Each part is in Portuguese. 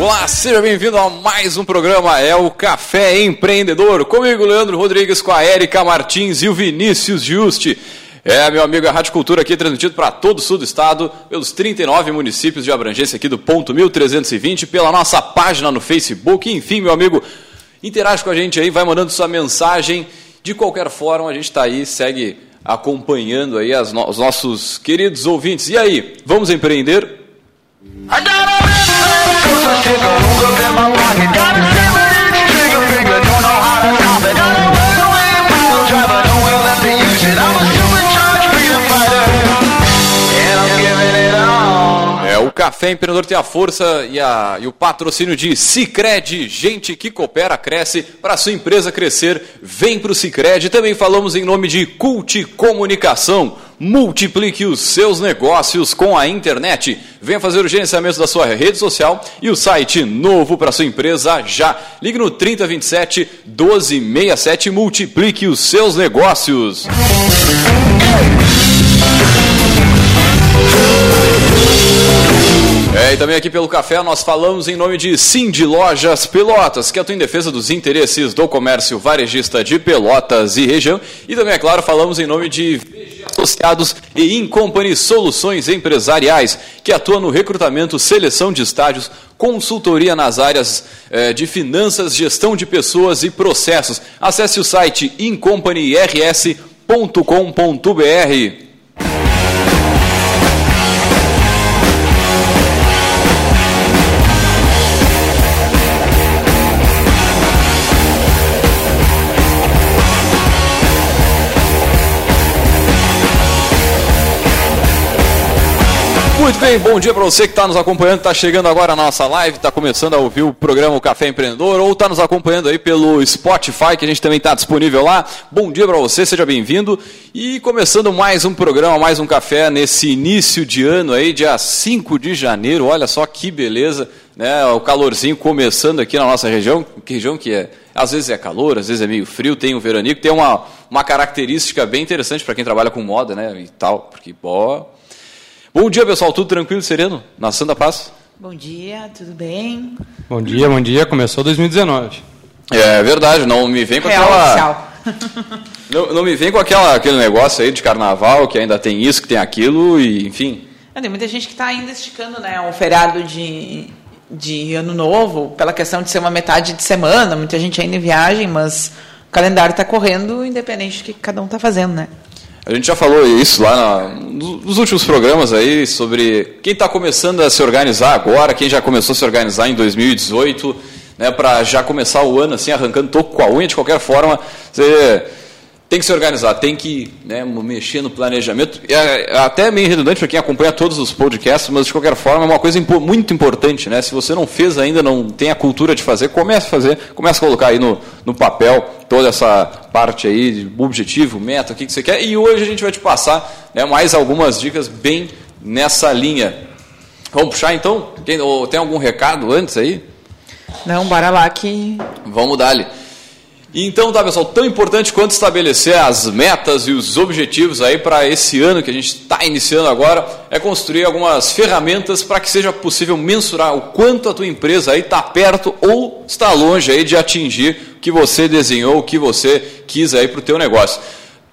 Olá, seja bem-vindo a mais um programa, é o Café Empreendedor. Comigo, Leandro Rodrigues, com a Érica Martins e o Vinícius Juste. É, meu amigo, a Rádio Cultura aqui transmitido para todo o sul do estado, pelos 39 municípios de abrangência aqui do ponto 1320, pela nossa página no Facebook. Enfim, meu amigo, interage com a gente aí, vai mandando sua mensagem. De qualquer forma, a gente está aí, segue acompanhando aí no os nossos queridos ouvintes. E aí, vamos empreender? É, o Café Empreendedor tem a força e, a, e o patrocínio de Cicred, gente que coopera, cresce, para sua empresa crescer, vem para o Cicred. Também falamos em nome de Cult Comunicação, multiplique os seus negócios com a internet. Venha fazer o gerenciamento da sua rede social e o site novo para sua empresa já. Ligue no 3027 1267 multiplique os seus negócios. É, e também aqui pelo café nós falamos em nome de Cindy Lojas Pelotas, que atua em defesa dos interesses do comércio varejista de Pelotas e região. E também, é claro, falamos em nome de VG Associados e Incompany Soluções Empresariais, que atua no recrutamento, seleção de estádios, consultoria nas áreas eh, de finanças, gestão de pessoas e processos. Acesse o site incompanyrs.com.br. Muito bem, bom dia para você que está nos acompanhando, está chegando agora a nossa live, está começando a ouvir o programa o Café Empreendedor ou está nos acompanhando aí pelo Spotify, que a gente também está disponível lá. Bom dia para você, seja bem-vindo. E começando mais um programa, mais um café nesse início de ano aí, dia 5 de janeiro. Olha só que beleza, né? O calorzinho começando aqui na nossa região. Que região que é? Às vezes é calor, às vezes é meio frio, tem o veranico, tem uma, uma característica bem interessante para quem trabalha com moda, né? E tal, porque, pô, Bom dia, pessoal. Tudo tranquilo e sereno? Na Santa Paz? Bom dia, tudo bem? Bom dia, bom dia. Começou 2019. É verdade, não me vem com Real aquela. oficial. Não, não me vem com aquela, aquele negócio aí de carnaval, que ainda tem isso, que tem aquilo, e enfim. Tem muita gente que está ainda esticando né, um feriado de, de ano novo, pela questão de ser uma metade de semana, muita gente ainda em viagem, mas o calendário está correndo, independente do que cada um está fazendo, né? A gente já falou isso lá na- nos últimos programas aí sobre quem está começando a se organizar agora, quem já começou a se organizar em 2018, né, para já começar o ano assim arrancando toco com a unha de qualquer forma, você tem que se organizar, tem que né, mexer no planejamento. É é até meio redundante para quem acompanha todos os podcasts, mas de qualquer forma é uma coisa impo- muito importante, né? Se você não fez ainda, não tem a cultura de fazer, comece a fazer, comece a colocar aí no, no papel toda essa parte aí de objetivo, meta, o que, que você quer. E hoje a gente vai te passar né, mais algumas dicas bem nessa linha. Vamos puxar então? Tem, ou tem algum recado antes aí? Não, bora lá que Vamos dar-lhe. Então tá, pessoal, tão importante quanto estabelecer as metas e os objetivos aí para esse ano que a gente está iniciando agora é construir algumas ferramentas para que seja possível mensurar o quanto a tua empresa aí está perto ou está longe aí de atingir o que você desenhou, o que você quis aí para o teu negócio.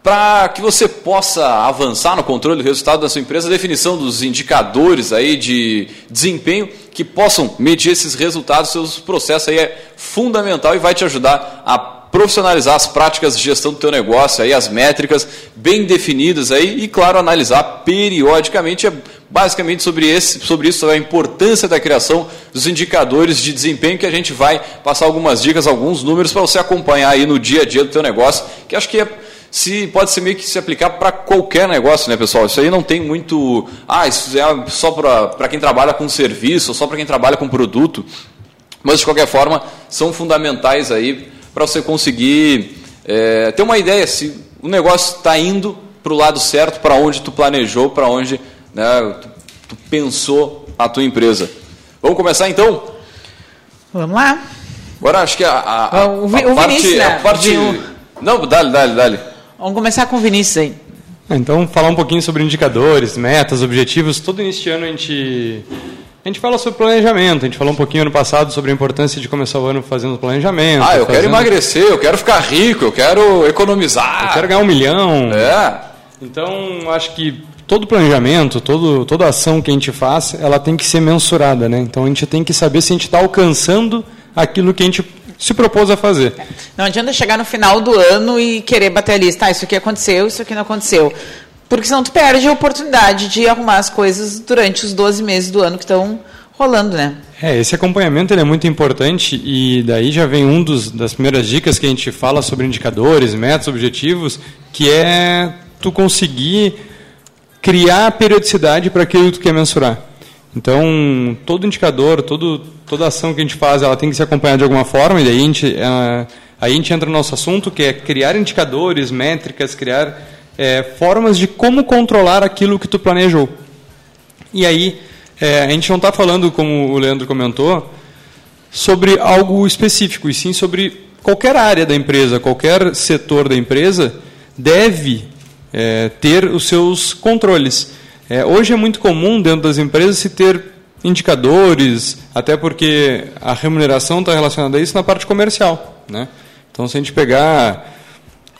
Para que você possa avançar no controle do resultado da sua empresa, a definição dos indicadores aí de desempenho que possam medir esses resultados, seus processos aí é fundamental e vai te ajudar a profissionalizar as práticas de gestão do teu negócio, aí as métricas bem definidas aí e claro analisar periodicamente é basicamente sobre esse, sobre isso a importância da criação dos indicadores de desempenho que a gente vai passar algumas dicas, alguns números para você acompanhar aí no dia a dia do teu negócio, que acho que é se pode ser meio que se aplicar para qualquer negócio, né, pessoal? Isso aí não tem muito. Ah, isso é só para quem trabalha com serviço, só para quem trabalha com produto. Mas de qualquer forma, são fundamentais aí para você conseguir é, ter uma ideia se o negócio está indo para o lado certo, para onde tu planejou, para onde né, tu, tu pensou a tua empresa. Vamos começar então? vamos lá. Agora acho que a, a, a, O a o parte, Vinícius, né? a parte. Viu? Não, dale, dale, dale. Vamos começar com o Vinícius aí. Então, falar um pouquinho sobre indicadores, metas, objetivos. Todo início de ano a gente A gente fala sobre planejamento, a gente falou um pouquinho ano passado sobre a importância de começar o ano fazendo planejamento. Ah, eu fazendo... quero emagrecer, eu quero ficar rico, eu quero economizar. Eu quero ganhar um milhão. É. Então, acho que todo planejamento, todo, toda ação que a gente faz, ela tem que ser mensurada, né? Então a gente tem que saber se a gente está alcançando aquilo que a gente se propôs a fazer. Não adianta chegar no final do ano e querer bater a lista, ah, isso aqui aconteceu, isso aqui não aconteceu. Porque senão tu perde a oportunidade de arrumar as coisas durante os 12 meses do ano que estão rolando, né? É, esse acompanhamento é muito importante e daí já vem um dos, das primeiras dicas que a gente fala sobre indicadores, metas, objetivos, que é tu conseguir criar periodicidade para aquilo que tu quer mensurar. Então, todo indicador, todo, toda ação que a gente faz, ela tem que ser acompanhada de alguma forma, e daí a gente, uh, aí a gente entra no nosso assunto, que é criar indicadores, métricas, criar é, formas de como controlar aquilo que tu planejou. E aí, é, a gente não está falando, como o Leandro comentou, sobre algo específico, e sim sobre qualquer área da empresa, qualquer setor da empresa deve é, ter os seus controles. É, hoje é muito comum dentro das empresas se ter indicadores, até porque a remuneração está relacionada a isso na parte comercial. Né? Então, se a gente pegar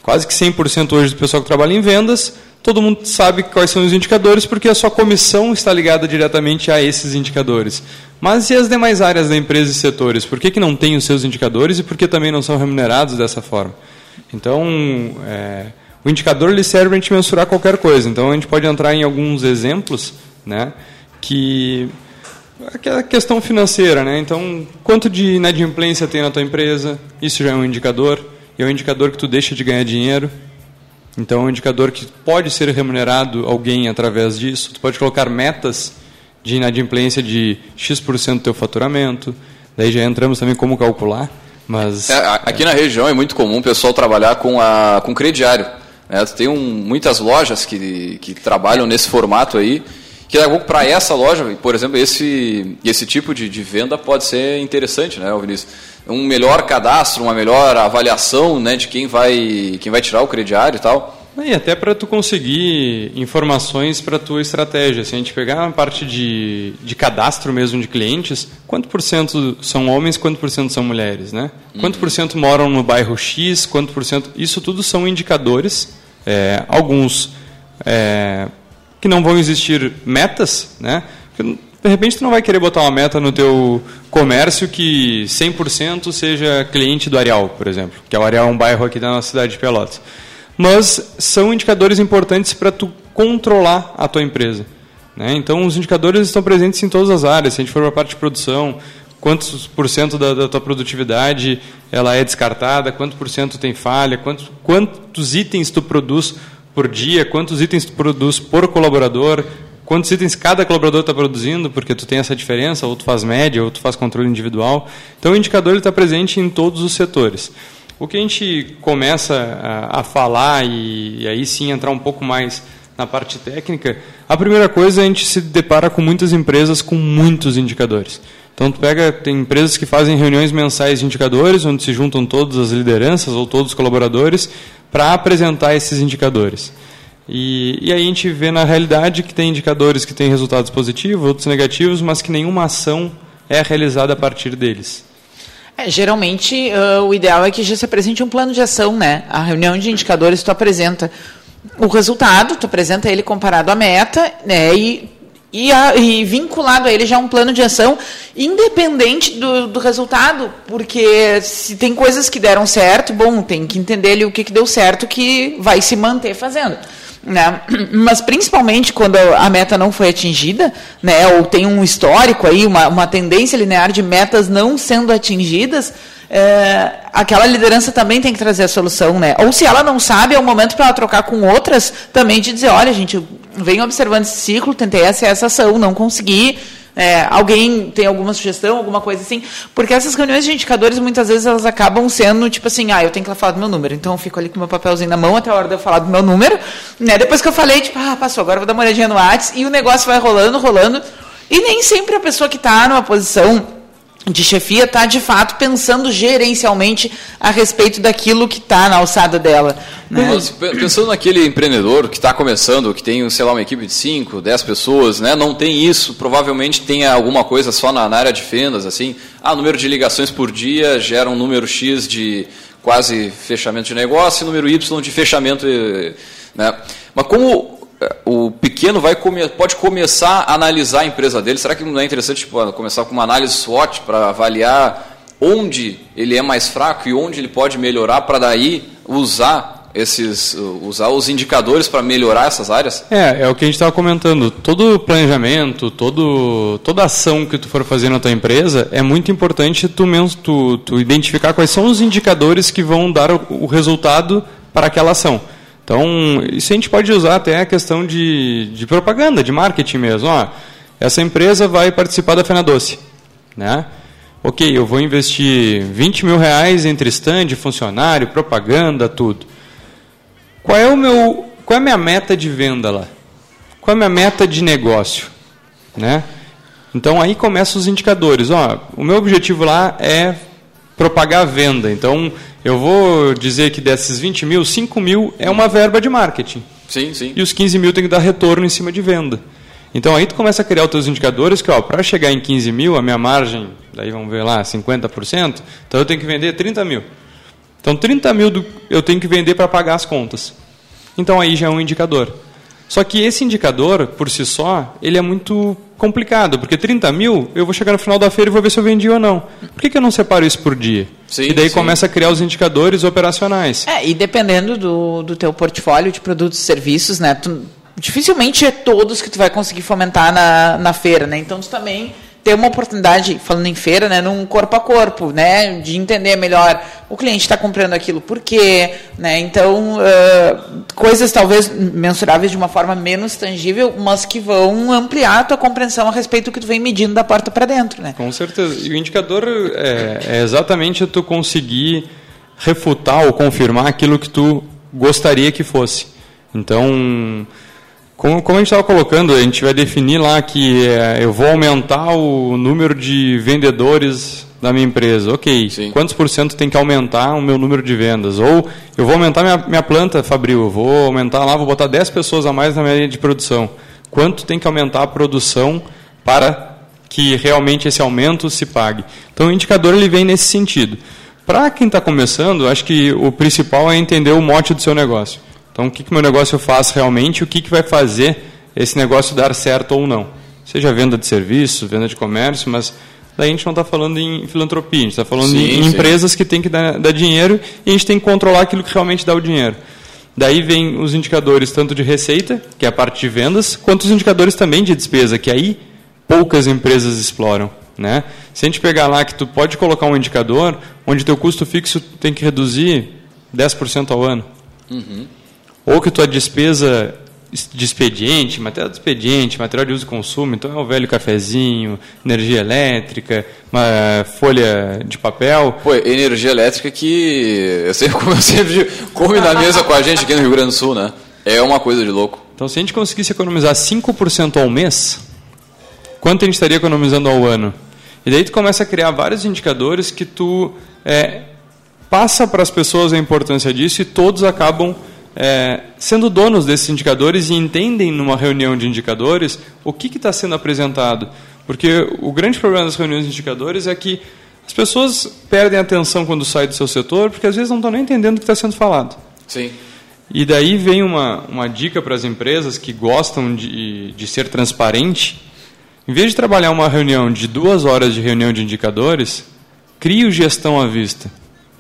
quase que 100% hoje do pessoal que trabalha em vendas, todo mundo sabe quais são os indicadores, porque a sua comissão está ligada diretamente a esses indicadores. Mas e as demais áreas da empresa e setores? Por que, que não têm os seus indicadores e por que também não são remunerados dessa forma? Então, é, o indicador ele serve para a gente mensurar qualquer coisa. Então, a gente pode entrar em alguns exemplos, né, que aquela questão financeira, né? Então, quanto de inadimplência tem na tua empresa? Isso já é um indicador. E é um indicador que tu deixa de ganhar dinheiro. Então, é um indicador que pode ser remunerado alguém através disso. Tu pode colocar metas de inadimplência de X% do teu faturamento. Daí já entramos também como calcular. Mas, é, aqui é. na região é muito comum o pessoal trabalhar com, a, com crediário. Né? Tem um, muitas lojas que, que trabalham nesse formato aí que para essa loja, por exemplo, esse, esse tipo de, de venda pode ser interessante, né, Vinícius? Um melhor cadastro, uma melhor avaliação né, de quem vai, quem vai tirar o crediário e tal. E até para tu conseguir informações para a tua estratégia. Se a gente pegar a parte de, de cadastro mesmo de clientes, quanto por cento são homens, quanto por cento são mulheres, né? Quanto por cento moram no bairro X, quanto por cento... Isso tudo são indicadores, é, alguns... É, que não vão existir metas, né? De repente tu não vai querer botar uma meta no teu comércio que 100% seja cliente do Areal, por exemplo, que é o Areal é um bairro aqui da nossa cidade de Pelotas. Mas são indicadores importantes para tu controlar a tua empresa. Né? Então os indicadores estão presentes em todas as áreas. Se a gente for para a parte de produção, quantos por cento da, da, tua produtividade ela é descartada, quanto por cento tem falha, quantos, quantos itens tu produz por dia, quantos itens tu produz por colaborador, quantos itens cada colaborador está produzindo, porque tu tem essa diferença, ou tu faz média, ou tu faz controle individual. Então o indicador está presente em todos os setores. O que a gente começa a, a falar e, e, aí sim entrar um pouco mais na parte técnica, a primeira coisa é a gente se depara com muitas empresas com muitos indicadores. Então tu pega, tem empresas que fazem reuniões mensais de indicadores, onde se juntam todas as lideranças ou todos os colaboradores para apresentar esses indicadores. E, e aí a gente vê na realidade que tem indicadores que têm resultados positivos, outros negativos, mas que nenhuma ação é realizada a partir deles. É, geralmente, uh, o ideal é que já se apresente um plano de ação, né? A reunião de indicadores, tu apresenta o resultado, tu apresenta ele comparado à meta, né? E e, a, e, vinculado a ele já um plano de ação independente do, do, resultado, porque se tem coisas que deram certo, bom, tem que entender ali o que, que deu certo que vai se manter fazendo. Né? Mas principalmente quando a meta não foi atingida, né? ou tem um histórico aí, uma, uma tendência linear de metas não sendo atingidas, é, aquela liderança também tem que trazer a solução, né? Ou se ela não sabe, é o momento para ela trocar com outras também de dizer, olha, gente, venho observando esse ciclo, tentei essa, essa ação, não consegui. É, alguém tem alguma sugestão, alguma coisa assim? Porque essas reuniões de indicadores, muitas vezes, elas acabam sendo tipo assim, ah, eu tenho que falar do meu número. Então, eu fico ali com meu papelzinho na mão até a hora de eu falar do meu número. Né? Depois que eu falei, tipo, ah, passou, agora vou dar uma olhadinha no WhatsApp. E o negócio vai rolando, rolando. E nem sempre a pessoa que está numa posição de chefia está de fato pensando gerencialmente a respeito daquilo que está na alçada dela. Né? Pensando naquele empreendedor que está começando, que tem, sei lá, uma equipe de 5, 10 pessoas, né? não tem isso, provavelmente tem alguma coisa só na, na área de vendas, assim, ah, número de ligações por dia gera um número X de quase fechamento de negócio e número Y de fechamento. Né? Mas como o pequeno vai come, pode começar a analisar a empresa dele. Será que não é interessante tipo, começar com uma análise SWOT para avaliar onde ele é mais fraco e onde ele pode melhorar para daí usar esses usar os indicadores para melhorar essas áreas? É, é o que a gente estava comentando. Todo planejamento, todo, toda ação que tu for fazer na tua empresa, é muito importante tu, tu, tu identificar quais são os indicadores que vão dar o, o resultado para aquela ação. Então, isso a gente pode usar até a questão de, de propaganda, de marketing mesmo. Ó, essa empresa vai participar da Fena Doce. Né? Ok, eu vou investir 20 mil reais entre stand, funcionário, propaganda, tudo. Qual é, o meu, qual é a minha meta de venda lá? Qual é a minha meta de negócio? Né? Então, aí começam os indicadores. Ó, o meu objetivo lá é propagar a venda. Então, eu vou dizer que desses 20 mil, 5 mil é uma verba de marketing. Sim, sim. E os 15 mil tem que dar retorno em cima de venda. Então aí tu começa a criar os teus indicadores que, ó, para chegar em 15 mil, a minha margem, daí vamos ver lá, 50%, então eu tenho que vender 30 mil. Então 30 mil do, eu tenho que vender para pagar as contas. Então aí já é um indicador. Só que esse indicador, por si só, ele é muito complicado, porque 30 mil, eu vou chegar no final da feira e vou ver se eu vendi ou não. Por que, que eu não separo isso por dia? Sim, e daí sim. começa a criar os indicadores operacionais. É, e dependendo do, do teu portfólio de produtos e serviços, né, tu, dificilmente é todos que tu vai conseguir fomentar na, na feira, né? Então tu também ter uma oportunidade, falando em feira, né, num corpo a corpo, né, de entender melhor o cliente está comprando aquilo por quê, né, então uh, coisas talvez mensuráveis de uma forma menos tangível, mas que vão ampliar a tua compreensão a respeito do que tu vem medindo da porta para dentro, né. Com certeza. E o indicador é, é exatamente tu conseguir refutar ou confirmar aquilo que tu gostaria que fosse. Então como, como a gente estava colocando, a gente vai definir lá que é, eu vou aumentar o número de vendedores da minha empresa. Ok, Sim. quantos por cento tem que aumentar o meu número de vendas? Ou eu vou aumentar minha, minha planta, Fabril, eu vou aumentar lá, vou botar 10 pessoas a mais na minha linha de produção. Quanto tem que aumentar a produção para que realmente esse aumento se pague? Então o indicador ele vem nesse sentido. Para quem está começando, acho que o principal é entender o mote do seu negócio. Então, o que, que meu negócio faz realmente, o que, que vai fazer esse negócio dar certo ou não. Seja venda de serviço, venda de comércio, mas daí a gente não está falando em filantropia, a gente está falando sim, em sim. empresas que têm que dar, dar dinheiro e a gente tem que controlar aquilo que realmente dá o dinheiro. Daí vem os indicadores tanto de receita, que é a parte de vendas, quanto os indicadores também de despesa, que aí poucas empresas exploram. Né? Se a gente pegar lá que tu pode colocar um indicador onde teu custo fixo tem que reduzir 10% ao ano. Uhum ou que tua despesa de expediente, material de expediente, material de uso e consumo, então é o velho cafezinho, energia elétrica, uma folha de papel. Pô, energia elétrica que eu sempre, eu sempre come na mesa com a gente aqui no Rio Grande do Sul, né? É uma coisa de louco. Então, se a gente conseguisse economizar 5% ao mês, quanto a gente estaria economizando ao ano? E daí tu começa a criar vários indicadores que tu é, passa para as pessoas a importância disso e todos acabam é, sendo donos desses indicadores e entendem numa reunião de indicadores o que está sendo apresentado. Porque o grande problema das reuniões de indicadores é que as pessoas perdem atenção quando saem do seu setor, porque às vezes não estão nem entendendo o que está sendo falado. Sim. E daí vem uma, uma dica para as empresas que gostam de, de ser transparente. Em vez de trabalhar uma reunião de duas horas de reunião de indicadores, crie o gestão à vista.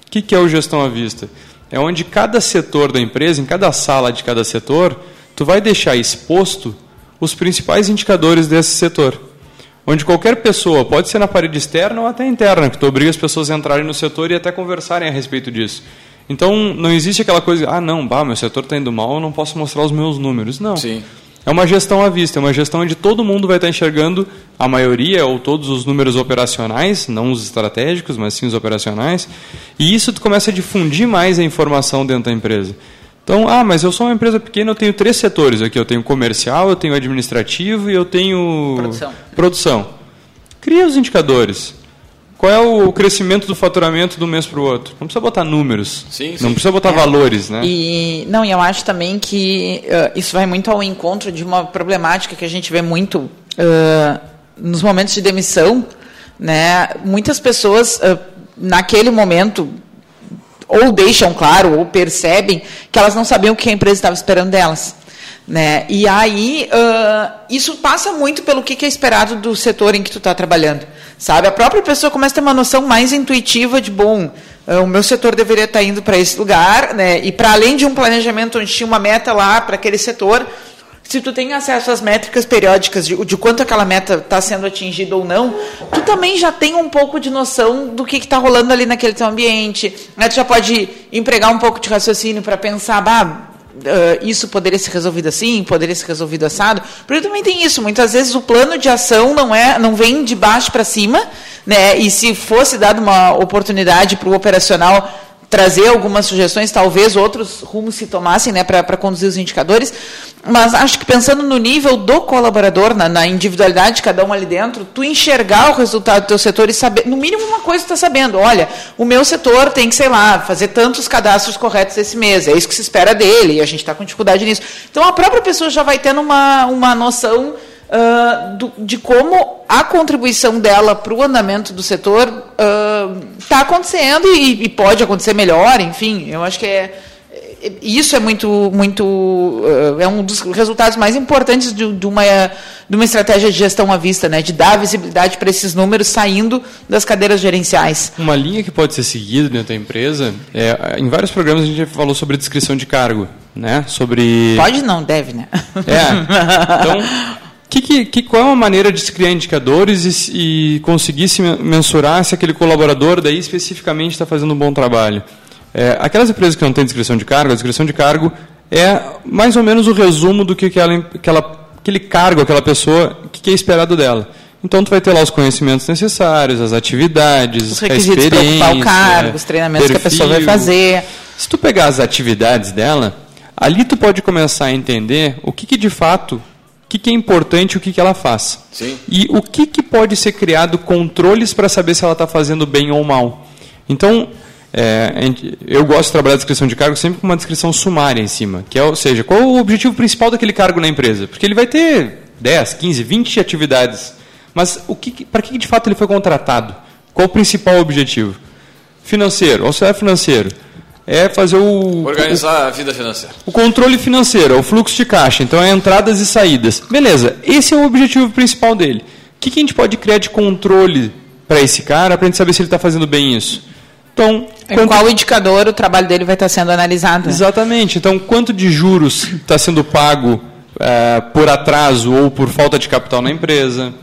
O que, que é o gestão à vista? É onde cada setor da empresa, em cada sala de cada setor, tu vai deixar exposto os principais indicadores desse setor. Onde qualquer pessoa, pode ser na parede externa ou até interna, que tu obriga as pessoas a entrarem no setor e até conversarem a respeito disso. Então, não existe aquela coisa, ah, não, bah, meu setor está indo mal, eu não posso mostrar os meus números. Não. Sim. É uma gestão à vista, é uma gestão onde todo mundo vai estar enxergando a maioria ou todos os números operacionais, não os estratégicos, mas sim os operacionais. E isso tu começa a difundir mais a informação dentro da empresa. Então, ah, mas eu sou uma empresa pequena, eu tenho três setores aqui. Eu tenho comercial, eu tenho administrativo e eu tenho produção. produção. Cria os indicadores. Qual é o crescimento do faturamento do mês para o outro. Não precisa botar números. Sim, não sim. precisa botar É. valores, né? E não, e eu acho também que eh, isso vai muito ao encontro de uma problemática que a gente vê muito eh, nos momentos de demissão, né? Muitas pessoas eh, naquele momento ou deixam claro ou percebem que elas não sabiam o que a empresa estava esperando delas. Né? E aí, ah, isso passa muito pelo que, que é esperado do setor em que tu está trabalhando. Sabe? A própria pessoa começa a ter uma noção mais intuitiva de, bom, ah, o meu setor deveria estar indo para esse lugar, né? e para além de um planejamento onde tinha uma meta lá para aquele setor, se tu tem acesso às métricas periódicas de, de quanto aquela meta está sendo atingida ou não, tu também já tem um pouco de noção do que está rolando ali naquele teu ambiente. Né? Tu já pode empregar um pouco de raciocínio para pensar, bah, ah, isso poderia ser resolvido assim, poderia ser resolvido assado. Porque também tem isso, muitas vezes o plano de ação não é, não vem de baixo para cima, né? E se fosse dada uma oportunidade para o operacional trazer algumas sugestões, talvez outros rumos se tomassem né, para conduzir os indicadores, mas acho que pensando no nível do colaborador, na, na individualidade de cada um ali dentro, tu enxergar o resultado do teu setor e saber, no mínimo uma coisa tu está sabendo, olha, o meu setor tem que, sei lá, fazer tantos cadastros corretos esse mês, é isso que se espera dele, e a gente está com dificuldade nisso. Então a própria pessoa já vai tendo uma, uma noção ah, do- de como a contribuição dela para o andamento do setor está acontecendo e, e pode acontecer melhor, enfim, eu acho que é, é- isso é muito, muito ah, é um dos resultados mais importantes de, de uma, de uma estratégia de gestão à vista, né, de dar visibilidade para esses números saindo das cadeiras gerenciais. Uma linha que pode ser seguida dentro da empresa, é, em vários programas a gente já falou sobre descrição de cargo, né? Sobre Pode não, deve, né? É. Então, que, que, que- qual é uma maneira de se criar indicadores e, e conseguir se men- mensurar se aquele colaborador daí especificamente está fazendo um bom trabalho? É, aquelas empresas que não têm descrição de cargo, a descrição de cargo é mais ou menos o resumo do que aquela, aquela, aquele cargo, aquela pessoa, o que, que é esperado dela. Então, tu vai ter lá os conhecimentos necessários, as atividades, Os requisitos para ocupar o cargo, os treinamentos que a pessoa vai perfil. fazer. Se tu pegar as atividades dela, ali tu pode começar a entender o que, que de fato, o que, que é importante e o que, que ela faz. Sim. E o que, que pode ser criado controles para saber se ela está fazendo bem ou mal. Então, é, eu gosto de trabalhar a descrição de cargo sempre com uma descrição sumária em cima, que é, ou seja, qual o objetivo principal daquele cargo na empresa? Porque ele vai ter 10, 15, 20 atividades, mas o que, que- para que de fato ele foi contratado? Qual o principal objetivo? Financeiro, auxiliar financeiro. É fazer o, Organizar a vida financeira. o controle financeiro, é o fluxo de caixa, então é entradas e saídas. Beleza, esse é o objetivo principal dele. O que, que a gente pode criar de controle para esse cara, para a gente saber se ele está fazendo bem isso? Então, Em quanto- qual indicador o trabalho dele vai estar sendo analisado? Exatamente. Então, quanto de juros está sendo pago eh, por atraso ou por falta de capital na empresa?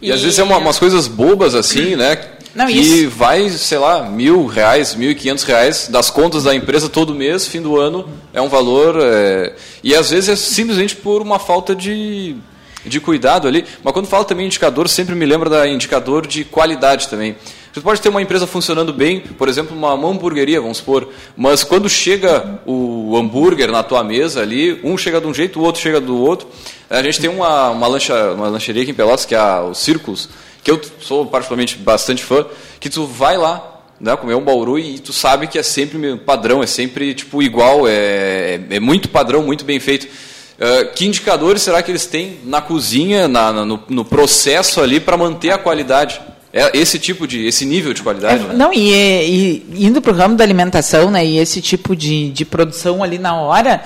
E, às vezes é uma- umas coisas bobas assim, né? Não, que isso- vai, sei lá, mil reais, mil e quinhentos reais das contas da empresa todo mês, fim do ano, é um valor. é, E às vezes é simplesmente por uma falta de, de cuidado ali. Mas quando falo também indicador, sempre me lembra da indicador de qualidade também. Você pode ter uma empresa funcionando bem, por exemplo, uma, hamburgueria, vamos supor, mas quando chega o hambúrguer na tua mesa ali, um chega de um jeito, o outro chega do outro. A gente tem uma, uma, lancha, uma lancheria aqui em Pelotas, que é a, o Círculos, que eu sou particularmente bastante fã, que tu vai lá, né, comer um bauru e tu sabe que é sempre padrão, é sempre tipo igual, é, é muito padrão, muito bem feito. Uh, que indicadores será que eles têm na cozinha, na, na- no, no processo ali para manter a qualidade? É esse tipo de, esse nível de qualidade, né? Não, e, e indo para o ramo da alimentação, né, e esse tipo de, de produção ali na hora,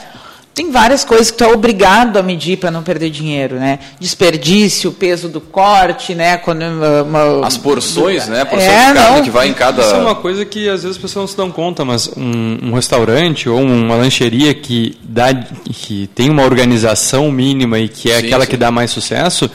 tem várias coisas que tu é obrigado a medir para não perder dinheiro, né? Desperdício, peso do corte, né? Quando, uma- uma- As porções, né? A porção É, de carne não. que vai em cada. Isso é uma coisa que às vezes as pessoas não se dão conta, mas um, um restaurante ou uma lancheria que, dá, que tem uma organização mínima e que é Sim, aquela sim. que dá mais sucesso,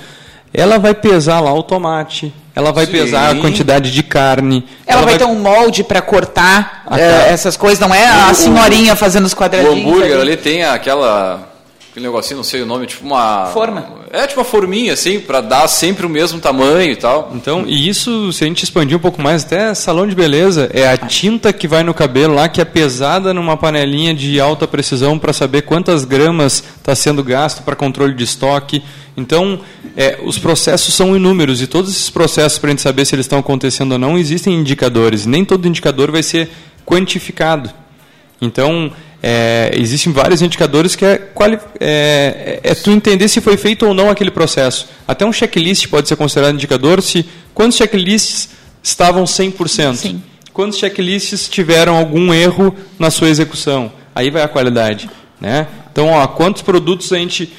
ela vai pesar lá o tomate, ela vai Sim. pesar a quantidade de carne. Ela, vai ter um molde para cortar Ah, tá. essas coisas, não é a O- senhorinha fazendo os O quadradinhos. hambúrguer ali tem aquela. Aquele negocinho, não sei o nome, tipo uma. Forma. É, tipo uma forminha, assim, para dar sempre o mesmo tamanho e tal. Então, e isso, se a gente expandir um pouco mais, até salão de beleza, é a tinta que vai no cabelo lá, que é pesada numa panelinha de alta precisão para saber quantas gramas está sendo gasto para controle de estoque. Então, é, os processos são inúmeros e todos esses processos, para a gente saber se eles estão acontecendo ou não, existem indicadores. Nem todo indicador vai ser quantificado. Então, é, existem vários indicadores que é, é, é, tu entender se foi feito ou não aquele processo. Até um checklist pode ser considerado indicador se quantos checklists estavam 100%. Sim. Quantos checklists tiveram algum erro na sua execução. Aí vai a qualidade. Né? Então, ó, quantos produtos a gente...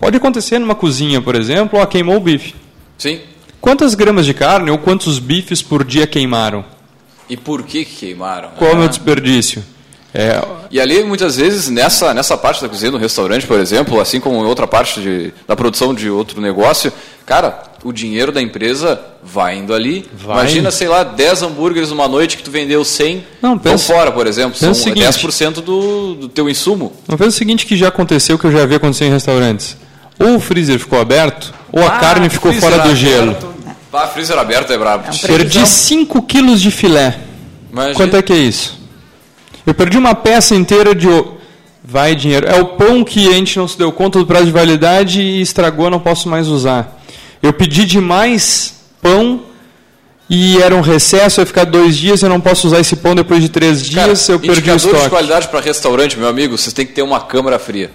Pode acontecer numa cozinha, por exemplo, ó, queimou o bife. Sim. Quantas gramas de carne ou quantos bifes por dia queimaram? E por que queimaram? Qual é o desperdício? É... E ali, muitas vezes, nessa, nessa parte da cozinha do restaurante, por exemplo, assim como em outra parte de, da produção de outro negócio, cara, o dinheiro da empresa vai indo ali. Vai. Imagina, sei lá, 10 hambúrgueres numa noite que tu vendeu 100, Não, pensa, fora, por exemplo. São seguinte, 10% do, do teu insumo. Não pensa o seguinte que já aconteceu, que eu já vi acontecer em restaurantes. Ou o freezer ficou aberto, ou a ah, carne ficou fora do gelo. Ah, freezer aberto é brabo. É um Perdi 5 quilos de filé. Imagina. Quanto é que é isso? Eu perdi uma peça inteira de. Vai dinheiro. É o pão que a gente não se deu conta do prazo de validade e estragou, não posso mais usar. Eu pedi demais pão e era um recesso, ia ficar dois dias, eu não posso usar esse pão depois de três dias, Cara, eu perdi o estoque. de qualidade para restaurante, meu amigo, vocês têm que ter uma câmara fria.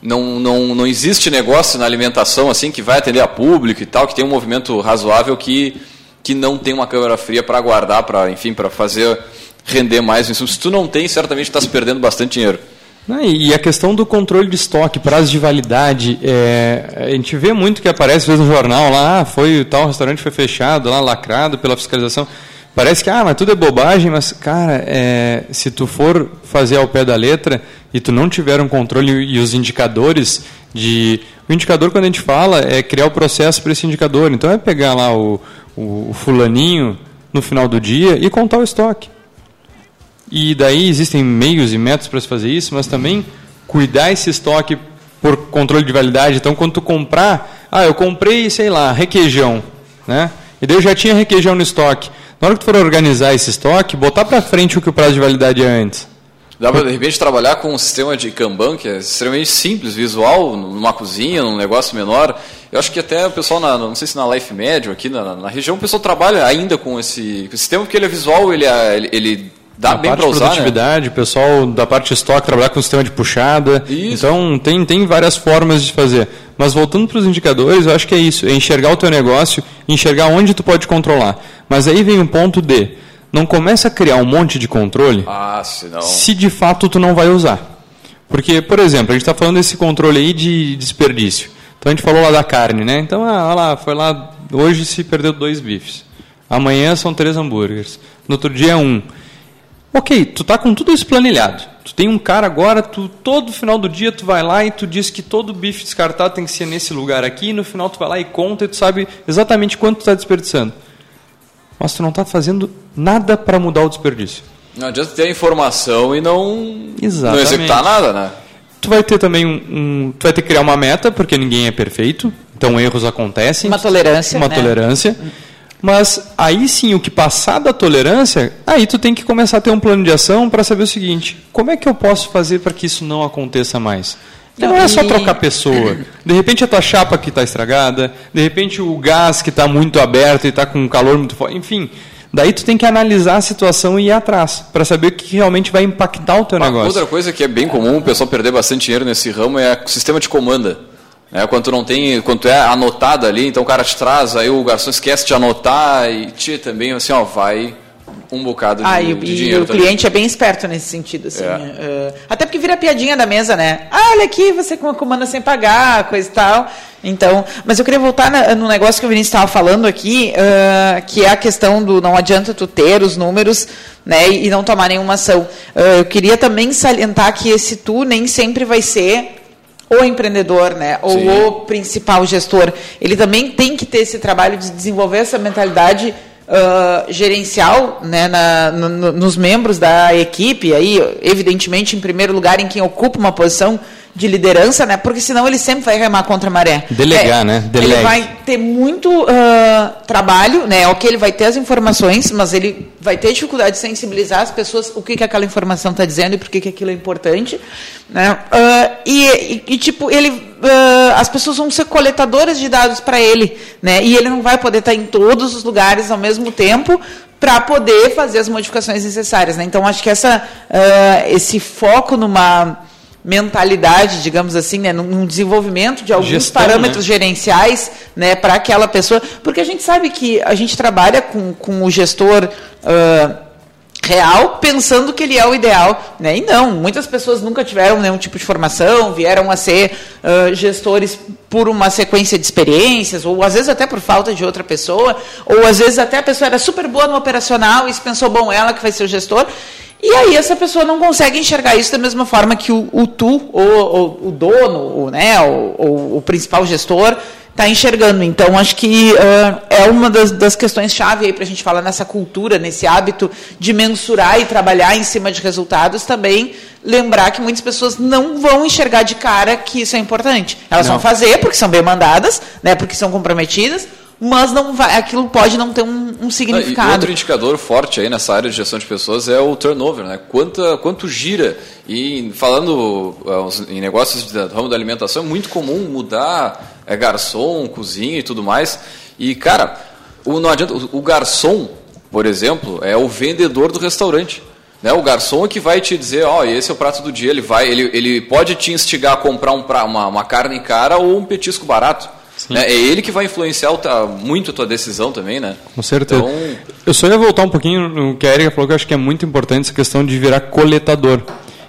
Não, não, não existe negócio na alimentação assim que vai atender a público e tal, que tem um movimento razoável que, que não tem uma câmara fria para guardar, para enfim, para fazer render mais. Se tu não tem, certamente está se perdendo bastante dinheiro. E a questão do controle de estoque, prazo de validade, é, a gente vê muito que aparece às vezes no jornal lá, ah, foi tal restaurante foi fechado, lá lacrado pela fiscalização. Parece que ah, mas tudo é bobagem, mas cara, é, se tu for fazer ao pé da letra e tu não tiver um controle e os indicadores de o indicador quando a gente fala é criar o processo para esse indicador. Então é pegar lá o, o, o fulaninho no final do dia e contar o estoque. E daí existem meios e métodos para se fazer isso, mas também cuidar esse estoque por controle de validade. Então, quando tu comprar, ah, eu comprei, sei lá, requeijão, né? E daí eu já tinha requeijão no estoque. Na hora que tu for organizar esse estoque, botar para frente o que o prazo de validade é antes. Dá para, de repente, trabalhar com um sistema de Kanban, que é extremamente simples, visual, numa cozinha, num negócio menor. Eu acho que até o pessoal, na, não sei se na Life Médio, aqui na, na região, o pessoal trabalha ainda com esse, sistema, porque ele é visual, ele, é, ele, ele Dá bem para usar, produtividade, né? o pessoal da parte de estoque trabalhar com sistema de puxada. Isso. Então, tem, tem várias formas de fazer. Mas voltando para os indicadores, eu acho que é isso, é enxergar o teu negócio, enxergar onde tu pode controlar. Mas aí vem o um ponto de, não começa a criar um monte de controle ah, senão... se de fato tu não vai usar. Porque, por exemplo, a gente está falando desse controle aí de desperdício. Então a gente falou lá da carne, né? Então, ah, lá, foi lá, hoje se perdeu dois bifes. Amanhã são três hambúrgueres. No outro dia um. Ok, tu tá com tudo isso planilhado. Tu tem um cara agora, tu todo final do dia tu vai lá e tu diz que todo bife descartado tem que ser nesse lugar aqui, e no final tu vai lá e conta e tu sabe exatamente quanto tu está desperdiçando. Mas tu não está fazendo nada para mudar o desperdício. Não adianta ter a informação e não, não executar nada, né? Tu vai ter também um, um, Tu vai ter que criar uma meta, porque ninguém é perfeito, então erros acontecem. Uma tolerância. Uma né? tolerância. Mas aí sim, o que passar da tolerância, aí tu tem que começar a ter um plano de ação para saber o seguinte: como é que eu posso fazer para que isso não aconteça mais? Não, não é só trocar pessoa. De repente a tua chapa que está estragada, de repente o gás que está muito aberto e está com um calor muito forte, enfim. Daí tu tem que analisar a situação e ir atrás, para saber o que realmente vai impactar o teu Uma negócio. Outra coisa que é bem comum o pessoal perder bastante dinheiro nesse ramo é o sistema de comanda. É, quando tu não tem, quando tu é anotado ali, então o cara te traz, aí o garçom esquece de anotar e te também assim, ó, vai um bocado de, ah, e, de dinheiro. E o também. cliente é bem esperto nesse sentido, assim. É. Uh, até porque vira piadinha da mesa, né? Ah, olha aqui, você comanda sem pagar, coisa e tal. Então, mas eu queria voltar na, no negócio que o Vinícius estava falando aqui, uh, que é a questão do não adianta tu ter os números, né, e não tomar nenhuma ação. Uh, eu queria também salientar que esse tu nem sempre vai ser o empreendedor, né, ou Sim. o principal gestor, ele também tem que ter esse trabalho de desenvolver essa mentalidade uh, gerencial, né, na, no, nos membros da equipe, aí, evidentemente, em primeiro lugar, em quem ocupa uma posição de liderança, né? Porque senão ele sempre vai remar contra a maré. Delegar, é, né? Delegue. Ele vai ter muito uh, trabalho, né? Ok, ele vai ter as informações, mas ele vai ter dificuldade de sensibilizar as pessoas o que, que aquela informação está dizendo e por que, que aquilo é importante, né? Uh, e, e, e, tipo, ele, uh, as pessoas vão ser coletadoras de dados para ele, né? E ele não vai poder estar tá em todos os lugares ao mesmo tempo para poder fazer as modificações necessárias, né? Então acho que essa, esse foco numa mentalidade, digamos assim, né, num desenvolvimento de alguns Gestão, parâmetros né? gerenciais né, para aquela pessoa. Porque a gente sabe que a gente trabalha com, com o gestor. Uh, real, pensando que ele é o ideal, né? E não, muitas pessoas nunca tiveram nenhum tipo de formação, vieram a ser uh, gestores por uma sequência de experiências, ou às vezes até por falta de outra pessoa, ou às vezes até a pessoa era super boa no operacional e se pensou, bom, ela que vai ser o gestor, e aí essa pessoa não consegue enxergar isso da mesma forma que o, o tu, ou, ou, o dono, ou, né, o, o principal gestor, está enxergando. Então, acho que uh, é uma das, das questões-chave aí para a gente falar nessa cultura, nesse hábito de mensurar e trabalhar em cima de resultados também. Lembrar que muitas pessoas não vão enxergar de cara que isso é importante. Elas não. vão fazer porque são bem mandadas, né, porque são comprometidas, mas não vai, aquilo pode não ter um, um significado. E outro indicador forte aí nessa área de gestão de pessoas é o turnover, né? Quanto, quanto gira. E falando uh, em negócios do ramo da alimentação, é muito comum mudar é, garçom, cozinha e tudo mais. E, cara, o, não adianta, o, o garçom, por exemplo, é o vendedor do restaurante. Né, o garçom é que vai te dizer, ó, oh, esse é o prato do dia, ele vai, ele, ele pode te instigar a comprar um, uma, uma carne cara ou um petisco barato. Né? É ele que vai influenciar muito a tua decisão também, né? Com certeza. Então... Eu só ia voltar um pouquinho no que a Erika falou, que eu acho que é muito importante essa questão de virar coletador.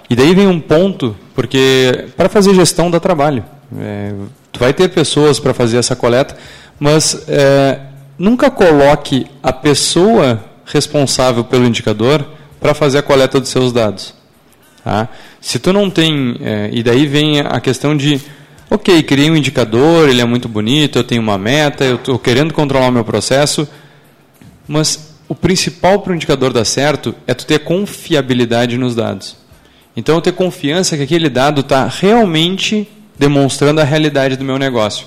E daí vem um ponto, porque para fazer gestão dá trabalho. É, tu vai ter pessoas para fazer essa coleta, mas é, nunca coloque a pessoa responsável pelo indicador para fazer a coleta dos seus dados. Tá? Se tu não tem, é, e daí vem a questão de ok, criei um indicador, ele é muito bonito, eu tenho uma meta, eu estou querendo controlar o meu processo, mas o principal para o indicador dar certo é tu ter confiabilidade nos dados. Então, eu ter confiança que aquele dado está realmente demonstrando a realidade do meu negócio.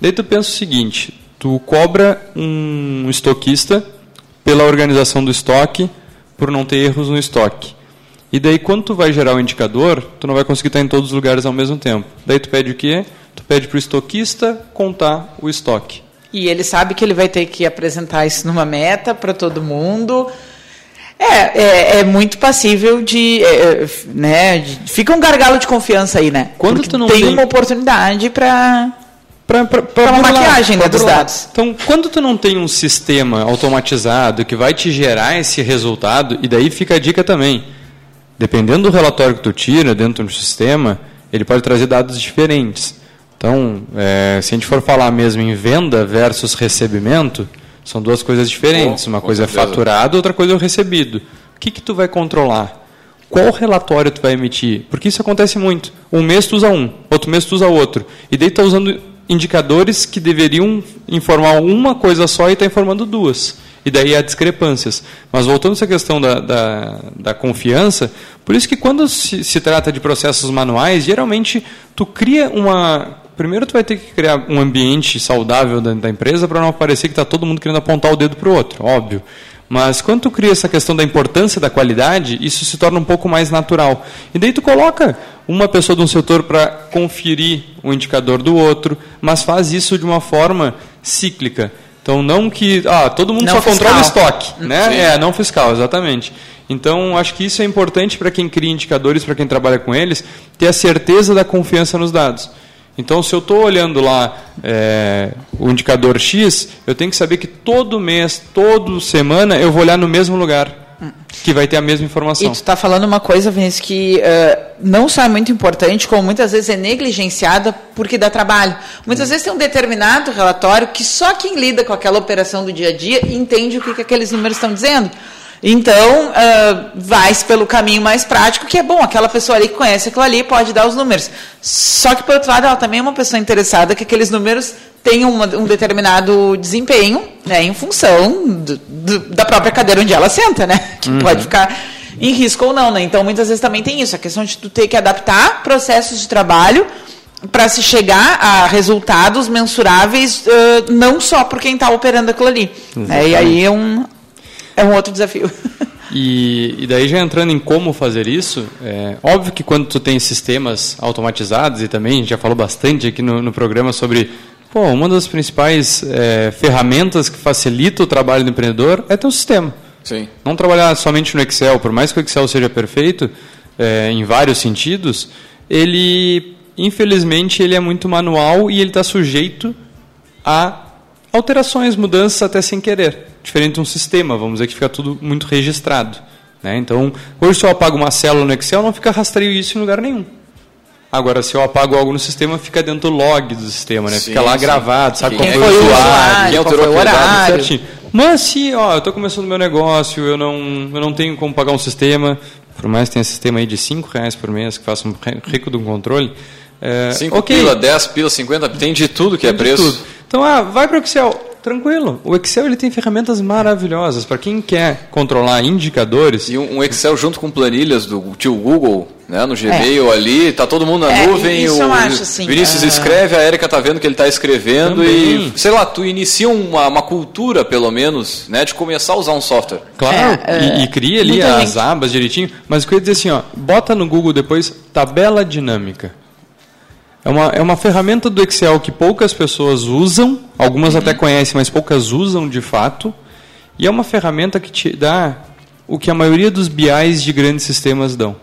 Daí tu pensa o seguinte, tu cobra um estoquista pela organização do estoque por não ter erros no estoque. E daí, quando tu vai gerar o indicador, tu não vai conseguir estar em todos os lugares ao mesmo tempo. Daí tu pede o quê? Tu pede para o estoquista contar o estoque. E ele sabe que ele vai ter que apresentar isso numa meta para todo mundo. É, é, é, muito passível de, é, é né, de, fica um gargalo de confiança aí, né? Quando Porque tu não tem, tem... uma oportunidade para para uma maquiagem né, dos dados. Então, quando tu não tem um sistema automatizado que vai te gerar esse resultado, e daí fica a dica também, dependendo do relatório que tu tira dentro do sistema, ele pode trazer dados diferentes. Então, é, se a gente for falar mesmo em venda versus recebimento, são duas coisas diferentes. Uma coisa certeza. é faturado, outra coisa é o recebido. O que, que tu vai controlar? Qual relatório tu vai emitir? Porque isso acontece muito. Um mês tu usa um, outro mês tu usa outro. E daí está usando indicadores que deveriam informar uma coisa só e está informando duas e daí há discrepâncias. Mas voltando a essa questão da, da, da confiança, por isso que quando se, se, trata de processos manuais, geralmente tu cria uma... Primeiro tu vai ter que criar um ambiente saudável dentro da empresa para não parecer que está todo mundo querendo apontar o dedo para o outro, óbvio. Mas quando tu cria essa questão da importância da qualidade, isso se torna um pouco mais natural. E daí tu coloca uma pessoa de um setor para conferir o indicador do outro, mas faz isso de uma forma cíclica. Então, não que ah, todo mundo não só fiscal. controla o estoque. Né? Sim. É, não fiscal, exatamente. Então, acho que isso é importante para quem cria indicadores, para quem trabalha com eles, ter a certeza da confiança nos dados. Então, se eu estou olhando lá é, o indicador X, eu tenho que saber que todo mês, toda semana, eu vou olhar no mesmo lugar que vai ter a mesma informação. E tu está falando uma coisa, Vinícius, que uh, não só é muito importante, como muitas vezes é negligenciada porque dá trabalho. Muitas hum. vezes tem um determinado relatório que só quem lida com aquela operação do dia a dia entende o que, que aqueles números estão dizendo. Então, uh, vai-se pelo caminho mais prático, que é bom, aquela pessoa ali que conhece aquilo ali pode dar os números. Só que, por outro lado, ela também é uma pessoa interessada que aqueles números tenham uma, um determinado desempenho né, em função do, do, da própria cadeira onde ela senta, né? Que uhum. pode ficar. em risco ou não, né? Então, muitas vezes também tem isso, a questão de tu ter que adaptar processos de trabalho para se chegar a resultados mensuráveis, uh, não só por quem está operando aquilo ali. Né? E aí é um, é um outro desafio. E, e, daí já entrando em como fazer isso, é óbvio que quando tu tem sistemas automatizados, e também a gente já falou bastante aqui no, no programa sobre pô, uma das principais é, ferramentas que facilita o trabalho do empreendedor é ter um sistema. Sim. Não trabalhar somente no Excel, por mais que o Excel seja perfeito é, em vários sentidos, ele infelizmente ele é muito manual e ele está sujeito a alterações, mudanças até sem querer. Diferente de um sistema, vamos dizer que fica tudo muito registrado. Né? Então, hoje se eu apago uma célula no Excel, não fica rastreio isso em lugar nenhum. Agora, se eu apago algo no sistema, fica dentro do log do sistema, né? Sim, fica lá sim. gravado, sabe quem qual foi o usuário, quem alterou o horário. Certinho. Mas se, ó, eu estou começando meu negócio, eu não, eu não tenho como pagar um sistema, por mais que tenha sistema aí de 5 reais por mês, que faça um rico de um controle, 5 é, okay. pila, 10 pila, 50, tem de tudo que é tem é preço. Então, ah, vai para o Excel. Tranquilo. O Excel ele tem ferramentas maravilhosas para quem quer controlar indicadores. E um, Excel junto com planilhas do tio Google, né, no Gmail é. ali, tá todo mundo na é, nuvem. Isso o eu acho, assim, Vinícius é... escreve, a Erika tá vendo que ele está escrevendo Também. e, sei lá, tu inicia uma, uma, cultura, pelo menos, né, de começar a usar um software. Claro, é, e, e, cria ali as gente... abas direitinho. Mas eu queria dizer assim, ó, bota no Google depois tabela dinâmica. É uma, é uma ferramenta do Excel que poucas pessoas usam, algumas uhum. até conhecem, mas poucas usam de fato. E é uma ferramenta que te dá o que a maioria dos BIs de grandes sistemas dão.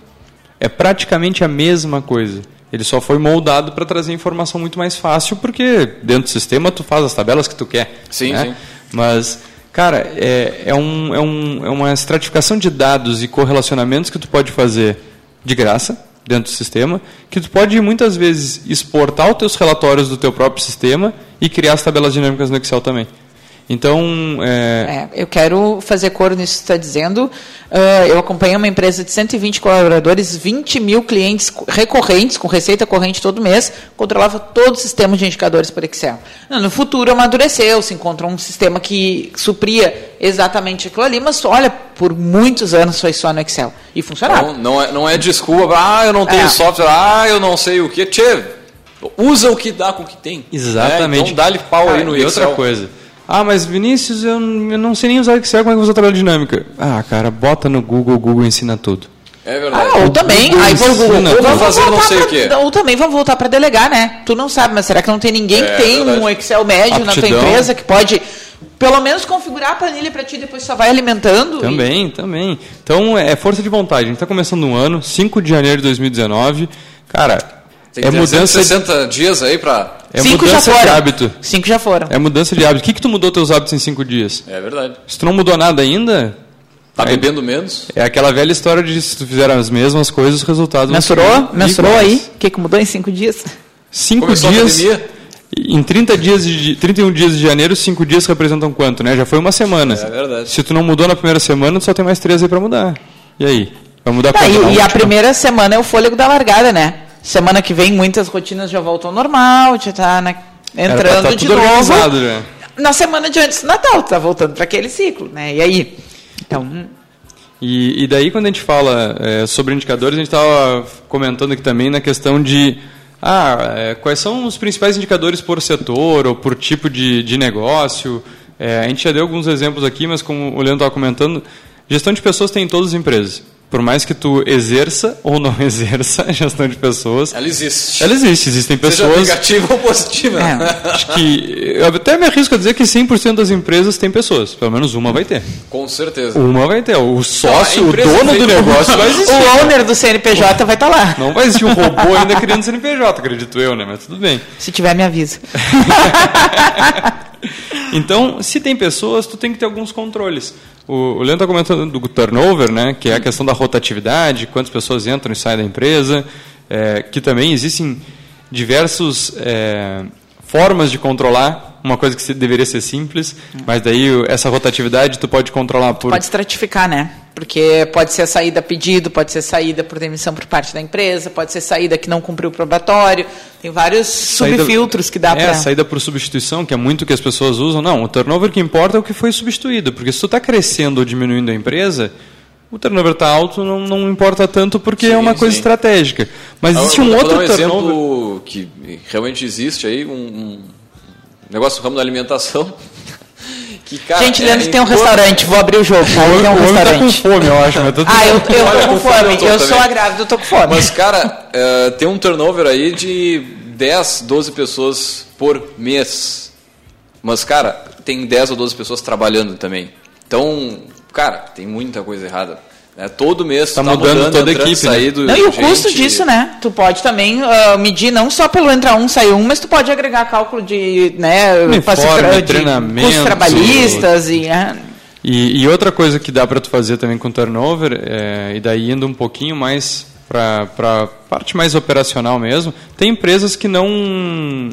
É praticamente a mesma coisa. Ele só foi moldado para trazer informação muito mais fácil, porque dentro do sistema tu faz as tabelas que tu quer. Sim, né? sim. Mas, cara, é, é, um, é, um, é uma estratificação de dados e correlacionamentos que tu pode fazer de graça, dentro do sistema, que tu pode muitas vezes exportar os teus relatórios do teu próprio sistema e criar as tabelas dinâmicas no Excel também. Então, é... É, eu quero fazer coro nisso que você está dizendo. Uh, eu acompanho uma empresa de 120 colaboradores, 20 mil clientes recorrentes, com receita corrente todo mês, controlava todo o sistema de indicadores por Excel. No futuro amadureceu, se encontrou um sistema que supria exatamente aquilo ali, mas olha, por muitos anos foi só no Excel. E funcionava. Não, não, é, não é desculpa, ah, eu não tenho é. software, ah, eu não sei o que. Tchê, usa o que dá com o que tem. Exatamente. Né? Então dá-lhe pau Cara, aí no e Excel. outra coisa ah, mas Vinícius, eu, não sei nem usar Excel, como é que eu vou usar tabela dinâmica? Ah, cara, bota no Google, o Google ensina tudo. É verdade. Ah, ou também, Google aí vamos, Google, vamos fazer não sei pra, o quê. Ou também vamos voltar para delegar, né? Tu não sabe, mas será que não tem ninguém é, que tem um Excel médio Aptidão. na tua empresa que pode pelo menos configurar a planilha para ti e depois só vai alimentando? Também, e... também. Então é força de vontade. A gente está começando um ano, 5 de janeiro de 2019. Cara, tem é mudança 60 dias aí para é cinco mudança já foram. de hábito. Cinco já foram. É mudança de hábito. O que que tu mudou teus hábitos em cinco dias? É verdade. Se tu não mudou nada ainda, Tá bebendo menos? É aquela velha história de se tu fizer as mesmas coisas, os resultados Mensurou? Mensurou aí? O que, que mudou em cinco dias? Cinco Começou dias. Em 30 dias de, 31 dias de janeiro, cinco dias representam quanto, né? Já foi uma semana. É verdade. Se tu não mudou na primeira semana, tu só tem mais três aí para mudar. E aí? Vai mudar tá, E, e a primeira semana é o fôlego da largada, né? Semana que vem muitas rotinas já voltam ao normal, já está né, entrando tá de novo. Já. Na semana de antes do Natal, está voltando para aquele ciclo, né? E aí? Então. E, e daí quando a gente fala é, sobre indicadores, a gente estava comentando aqui também na questão de ah, é, quais são os principais indicadores por setor ou por tipo de, de negócio. É, a gente já deu alguns exemplos aqui, mas como o Leandro estava comentando, gestão de pessoas tem em todas as empresas por mais que tu exerça ou não exerça a gestão de pessoas. Ela existe. Ela existe, existem pessoas. Seja negativa ou positiva. É. Acho que. Eu até me arrisco a dizer que 100% das empresas têm pessoas. Pelo menos uma vai ter. Com certeza. Uma vai ter. O sócio, o dono do negócio vai existir. O owner do CNPJ vai estar tá lá. Não vai existir um robô ainda criando CNPJ, acredito eu, né? Mas tudo bem. Se tiver, me avisa. então, se tem pessoas, tu tem que ter alguns controles. O, Leandro está comentando do turnover, né, que é a questão da rotatividade, quantas pessoas entram e saem da empresa, é, que também existem diversas é, formas de controlar uma coisa que deveria ser simples, mas daí essa rotatividade tu pode controlar por... Pode estratificar, né? Porque pode ser a saída pedido, pode ser saída por demissão por parte da empresa, pode ser saída que não cumpriu o probatório. Tem vários saída, subfiltros que dá é, para. É, saída por substituição, que é muito que as pessoas usam. Não, o turnover que importa é o que foi substituído. Porque se tu está crescendo ou diminuindo a empresa, o turnover está alto, não, não importa tanto porque Sim, é uma coisa sim. estratégica. Mas existe Eu um dar outro um turnover. exemplo que realmente existe aí, um, um negócio no ramo da alimentação. Que, cara, Gente, é Leandro tem um restaurante, vou abrir o jogo. O Ele homem tem um o homem tá com restaurante. fome, eu acho. Mas tudo Ah, eu, eu Olha, tô com fome eu tô Eu sou a grávida, eu tô com fome. Mas, cara, é, tem um turnover aí de 10, 12 pessoas por mês. Mas, cara, tem 10 ou 12 pessoas trabalhando também. Então, cara, tem muita coisa errada. Né? todo mês Tá tu tá mudando mudando, toda a entrando, equipe, né? saído, Não, e o gente- custo disso, né? Tu pode também ah, medir não só pelo entrar um, sair um, mas tu pode agregar cálculo de, né, Uniforme, de treinamento. custos trabalhistas e... ah, E, e outra coisa que dá para tu fazer também com turnover, é, e daí indo um pouquinho mais para a parte mais operacional mesmo, tem empresas que não,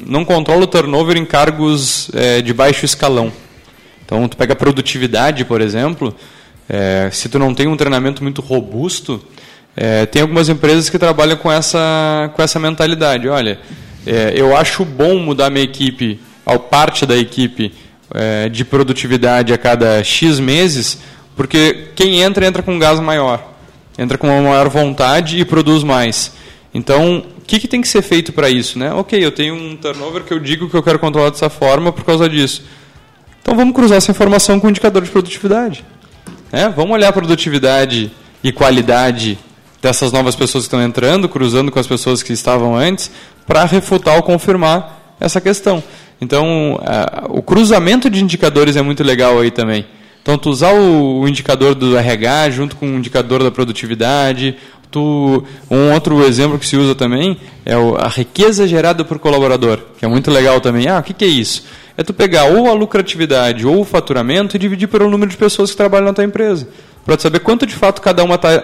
não controlam o turnover em cargos é, de baixo escalão. Então, tu pega a produtividade, por exemplo, é, se tu não tem um treinamento muito robusto, é, tem algumas empresas que trabalham com essa, com essa mentalidade. Olha, é, eu acho bom mudar minha equipe, ao parte da equipe, é, de produtividade a cada X meses, porque quem entra, entra com um gás maior. Entra com uma maior vontade e produz mais. Então, o que, que tem que ser feito para isso? Né? Ok, eu tenho um turnover que eu digo que eu quero controlar dessa forma por causa disso. Então vamos cruzar essa informação com o indicador de produtividade. Né? Vamos olhar a produtividade e qualidade dessas novas pessoas que estão entrando, cruzando com as pessoas que estavam antes, para refutar ou confirmar essa questão. Então, a- o cruzamento de indicadores é muito legal aí também. Então, tu usar o, o indicador do RH junto com o indicador da produtividade. Tu, um outro exemplo que se usa também é a riqueza gerada por colaborador, que é muito legal também. Ah, o que, que é isso? É tu pegar ou a lucratividade ou o faturamento e dividir pelo número de pessoas que trabalham na tua empresa. Para tu saber quanto de fato cada uma está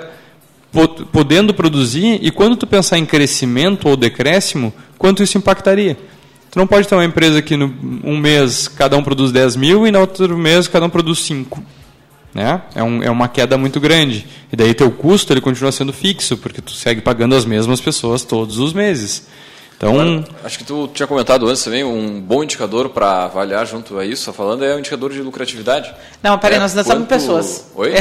podendo produzir e quando tu pensar em crescimento ou decréscimo, quanto isso impactaria. Tu não pode ter uma empresa que no um mês cada um produz 10 mil e no outro mês cada um produz 5. Né? É, um, é uma queda muito grande. E daí teu custo ele continua sendo fixo, porque tu segue pagando as mesmas pessoas todos os meses. Então, Acho que tu tinha comentado antes também, um bom indicador para avaliar junto a isso, tá falando, é o indicador de lucratividade. Não, peraí, É, nós ainda estamos em quanto- pessoas. Oi?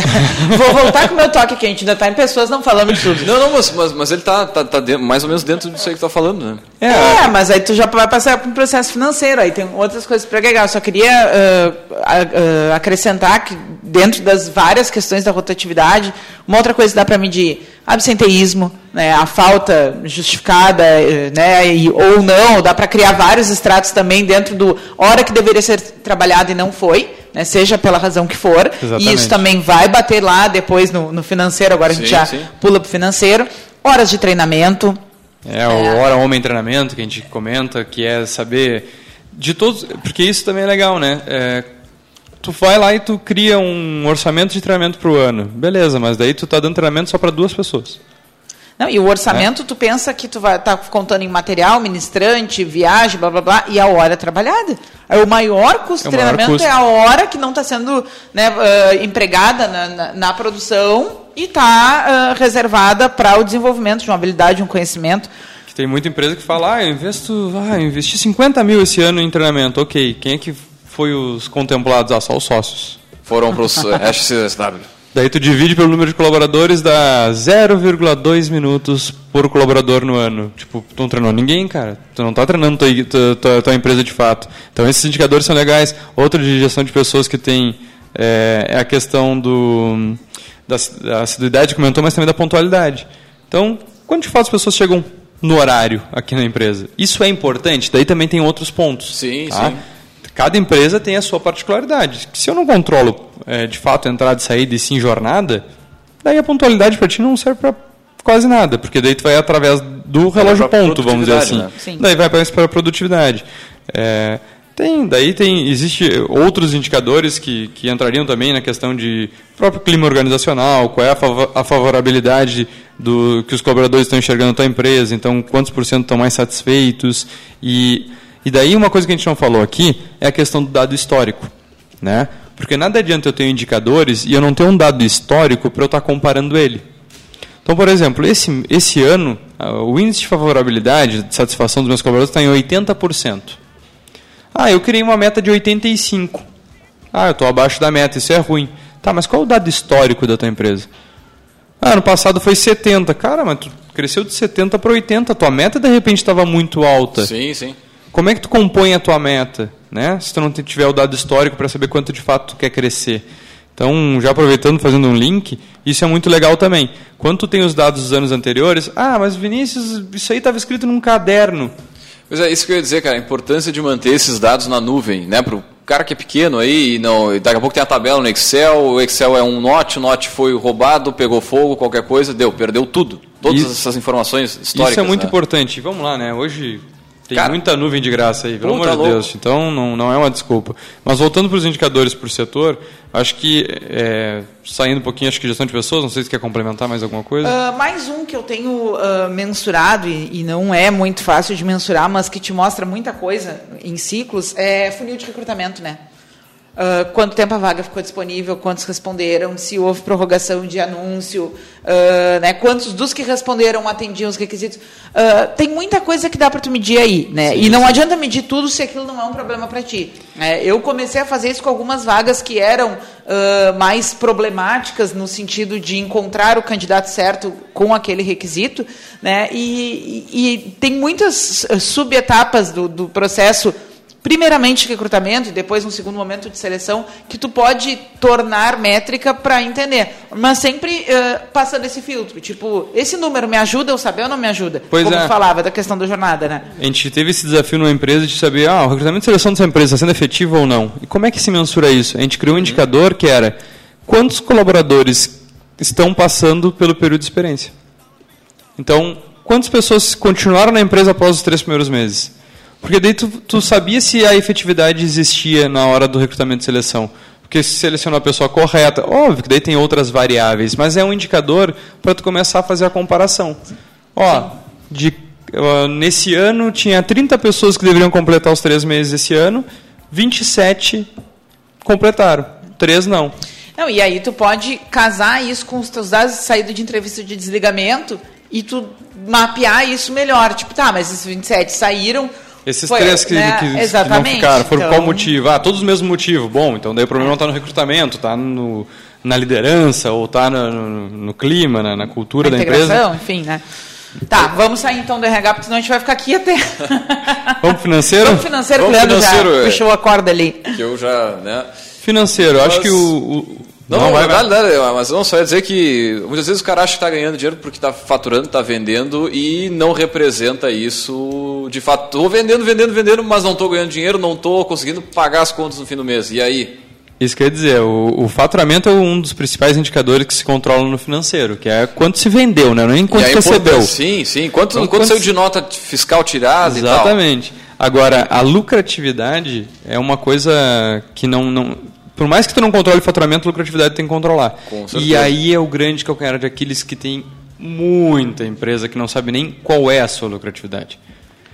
Vou voltar com o meu toque aqui, a gente ainda está em pessoas, não falamos de tudo. Não, não, mas, mas, mas ele tá, tá, tá dentro- mais ou menos dentro disso aí que tu tá falando, né? É, mas aí tu já vai passar para um processo financeiro, aí tem outras coisas para agregar. Eu só queria a- ah, acrescentar que dentro das várias questões da rotatividade, uma outra coisa que dá para medir absenteísmo, né, a falta justificada, eh, né, e, ou não, dá para criar vários estratos também dentro do hora que deveria ser trabalhado e não foi, né, seja pela razão que for. E Exatamente. isso também vai bater lá depois no, no financeiro, agora a gente Sim, já sim. pula para o financeiro. Horas de treinamento, É, o Hora Homem Treinamento que a gente comenta, que é saber de todos, porque isso também é legal, né? É, tu vai lá e tu cria um orçamento de treinamento para o ano, beleza, mas daí tu tá dando treinamento só para duas pessoas. Não, e o orçamento, tu pensa que tu vai estar contando em material, ministrante, viagem, blá blá blá, e a hora trabalhada. Aí o maior custo É o de maior treinamento custo. é a hora que não está sendo né, ah, empregada na, na- na produção e está reservada para o desenvolvimento de uma habilidade, de um conhecimento. Que tem muita empresa que fala, ah, eu investo, ah, eu investi 50 mil esse ano em treinamento, ok, quem é que foi os contemplados? Ah, só os sócios. Foram para os SCSW. Daí tu divide pelo número de colaboradores, dá 0,2 minutos por colaborador no ano. Tipo, tu não treinou ninguém, cara. Tu não tá treinando tua, tua, tua, empresa de fato. Então esses indicadores são legais. Outro de gestão de pessoas que tem é, é a questão do da, da assiduidade que comentou, mas também da pontualidade. Então, quando de fato as pessoas chegam no horário aqui na empresa? Isso é importante. Daí também tem outros pontos. Sim, tá? sim. Cada empresa tem a sua particularidade. Se eu não controlo, é, de fato, entrada e saída e sim jornada, daí a pontualidade para ti não serve para quase nada, porque daí tu vai através do relógio ponto, vamos dizer assim. né? Daí vai para a produtividade. É, tem, daí tem, existe outros indicadores que, que entrariam também na questão de próprio clima organizacional, qual é a, favo- a favorabilidade do que os colaboradores estão enxergando na tua empresa, então quantos por cento estão mais satisfeitos e e daí uma coisa que a gente não falou aqui é a questão do dado histórico, né? Porque nada adianta eu ter indicadores e eu não ter um dado histórico para eu estar comparando ele. Então, por exemplo, esse, esse ano, o índice de favorabilidade, de satisfação dos meus colaboradores está em 80%. Ah, eu criei uma meta de 85%. Ah, eu estou abaixo da meta, isso é ruim. Tá, mas qual o dado histórico da tua empresa? Ah, ano passado foi 70. Cara, mas tu cresceu de 70 para 80. Tua meta de repente estava muito alta. Sim, sim. Como é que tu compõe a tua meta? Né? Se tu não tiver o dado histórico para saber quanto de fato tu quer crescer. Então, já aproveitando, fazendo um link, isso é muito legal também. Quando tu tem os dados dos anos anteriores, ah, mas Vinícius, isso aí estava escrito num caderno. Pois é, isso que eu ia dizer, cara, a importância de manter esses dados na nuvem, né? Para o cara que é pequeno aí, não, daqui a pouco tem a tabela no Excel, o Excel é um note, o note foi roubado, pegou fogo, qualquer coisa, deu, perdeu tudo. Todas isso, essas informações históricas. Isso é muito né? importante. Vamos lá, né? Hoje tem Cara, muita nuvem de graça aí, pelo amor de Deus. Então não, não é uma desculpa. Mas voltando para os indicadores por setor, acho que é, saindo um pouquinho, acho que gestão de pessoas, não sei se quer complementar mais alguma coisa. Uh, mais um que eu tenho uh, mensurado, e, e, não é muito fácil de mensurar, mas que te mostra muita coisa em ciclos, é funil de recrutamento, né? Uh, quanto tempo a vaga ficou disponível, quantos responderam, se houve prorrogação de anúncio, uh, né, quantos dos que responderam atendiam os requisitos. Uh, tem muita coisa que dá para tu medir aí, né? Sim, e não sim. adianta medir tudo se aquilo não é um problema para ti. É, eu comecei a fazer isso com algumas vagas que eram mais problemáticas no sentido de encontrar o candidato certo com aquele requisito, né? E, e, e tem muitas subetapas do, do processo primeiramente recrutamento e depois um segundo momento de seleção que tu pode tornar métrica para entender, mas sempre uh, passando esse filtro, tipo, esse número me ajuda eu saber ou não me ajuda? Pois Como é. falava da questão da jornada, né? A gente teve esse desafio numa empresa de saber, ah, o recrutamento e seleção dessa empresa está sendo efetivo ou não. E como é que se mensura isso? A gente criou um indicador que era quantos colaboradores estão passando pelo período de experiência. Então, quantas pessoas continuaram na empresa após os três primeiros meses? Porque daí tu, tu sabia se a efetividade existia na hora do recrutamento e seleção. Porque se selecionou a pessoa correta, óbvio que daí tem outras variáveis, mas é um indicador para tu começar a fazer a comparação. Ó, de, uh, nesse ano tinha 30 pessoas que deveriam completar os três meses esse ano, 27 completaram, três não. Não, e aí tu pode casar isso com os teus dados de saída de entrevista de desligamento e tu mapear isso melhor. Tipo, tá, mas esses 27 saíram, esses Foi, três que, né? que, que, não ficaram, foram então... qual motivo? Ah, todos os mesmos motivos. Bom, então daí o problema não está no recrutamento, está no, na liderança, ou está no, no, no, clima, na, na cultura na da empresa. enfim, né? Tá, vamos sair então do RH, porque senão a gente vai ficar aqui até. Vamos financeiro? Vamos financeiro, vamos Leandro financeiro, já é. puxou a corda ali. Que eu já, né? Financeiro, Mas... acho que o, o não, não, vai, vai. Dá, mas não, só ia dizer que muitas vezes o cara acha que está ganhando dinheiro porque está faturando, está vendendo e não representa isso de fato. Estou vendendo, vendendo, vendendo, mas não estou ganhando dinheiro, não estou conseguindo pagar as contas no fim do mês. E aí? Isso quer dizer, o, o, faturamento é um dos principais indicadores que se controlam no financeiro, que é quanto se vendeu, né? não é quanto recebeu. Sim, sim. Quanto, então, quanto, quanto saiu de nota fiscal tirada Exatamente. Agora, a lucratividade é uma coisa que não, não por mais que tu não controle o faturamento, a lucratividade tem que controlar. E aí é o grande calcanhar de Aquiles que tem muita empresa que não sabe nem qual é a sua lucratividade.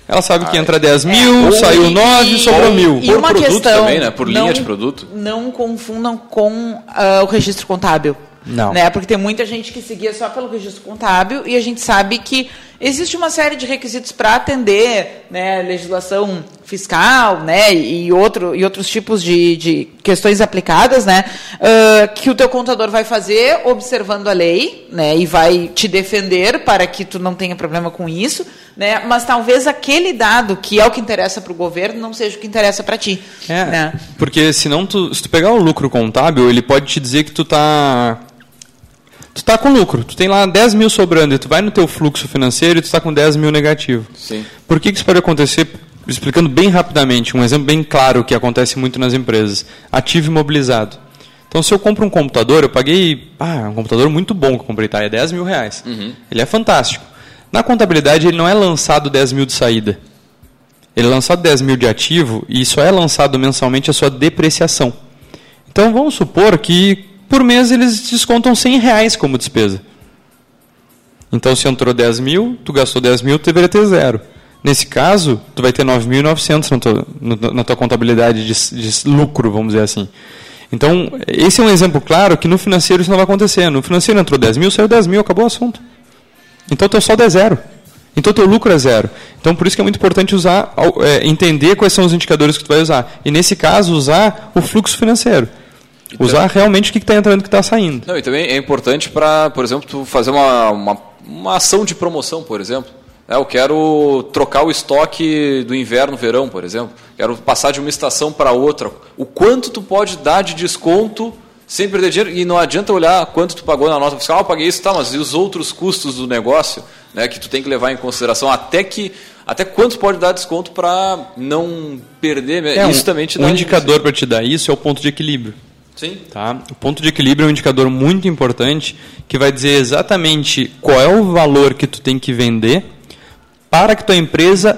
Ela sabe que entra 10 mil, é, saiu 9 e sobrou mil. E Por uma produto questão, também, né? Por linha não, de produto. Não confundam com uh, o registro contábil. Não. Né? Porque tem muita gente que seguia só pelo registro contábil e a gente sabe que existe uma série de requisitos para atender né, legislação fiscal né, e, outro, e outros tipos de, de questões aplicadas né, uh, que o teu contador vai fazer observando a lei né, e vai te defender para que tu não tenha problema com isso, né, mas talvez aquele dado que é o que interessa para o governo não seja o que interessa para ti. É, né? porque senão tu, se tu pegar o lucro contábil, ele pode te dizer que tu está tu está com lucro, tu tem lá 10 mil sobrando e tu vai no teu fluxo financeiro e tu está com 10 mil negativo. Sim. Por que, que isso pode acontecer? Explicando bem rapidamente, um exemplo bem claro que acontece muito nas empresas. Ativo imobilizado. Então, se eu compro um computador, eu paguei ah, um computador muito bom que eu comprei, tá? É 10 mil reais. Uhum. Ele é fantástico. Na contabilidade, ele não é lançado 10 mil de saída. Ele é lançado 10 mil de ativo e só é lançado mensalmente a sua depreciação. Então, vamos supor que por mês eles descontam 100 reais como despesa. Então, se entrou 10 mil, tu gastou 10 mil, tu deveria ter zero. Nesse caso, tu vai ter 9.900 na tua, na tua contabilidade de, de lucro, vamos dizer assim. Então, esse é um exemplo claro que no financeiro isso não vai acontecer. No financeiro entrou 10 mil, saiu 10 mil, acabou o assunto. Então, teu saldo é zero. Então, teu lucro é zero. Então, por isso que é muito importante usar, é, entender quais são os indicadores que tu vai usar. E, nesse caso, usar o fluxo financeiro. Então, Usar realmente o que está entrando e o que está saindo. Não, e também é importante para, por exemplo, tu fazer uma, uma, uma ação de promoção, por exemplo. É, eu quero trocar o estoque do inverno verão, por exemplo. Quero passar de uma estação para outra. O quanto tu pode dar de desconto sem perder dinheiro? E não adianta olhar quanto tu pagou na nota fiscal. Ah, eu paguei isso, tá, mas e os outros custos do negócio né, que tu tem que levar em consideração? Até que até quanto pode dar desconto para não perder? É, isso um, também te dá um indicador para te dar isso é o ponto de equilíbrio. Sim. Tá? O ponto de equilíbrio é um indicador muito importante que vai dizer exatamente qual é o valor que tu tem que vender para que tua empresa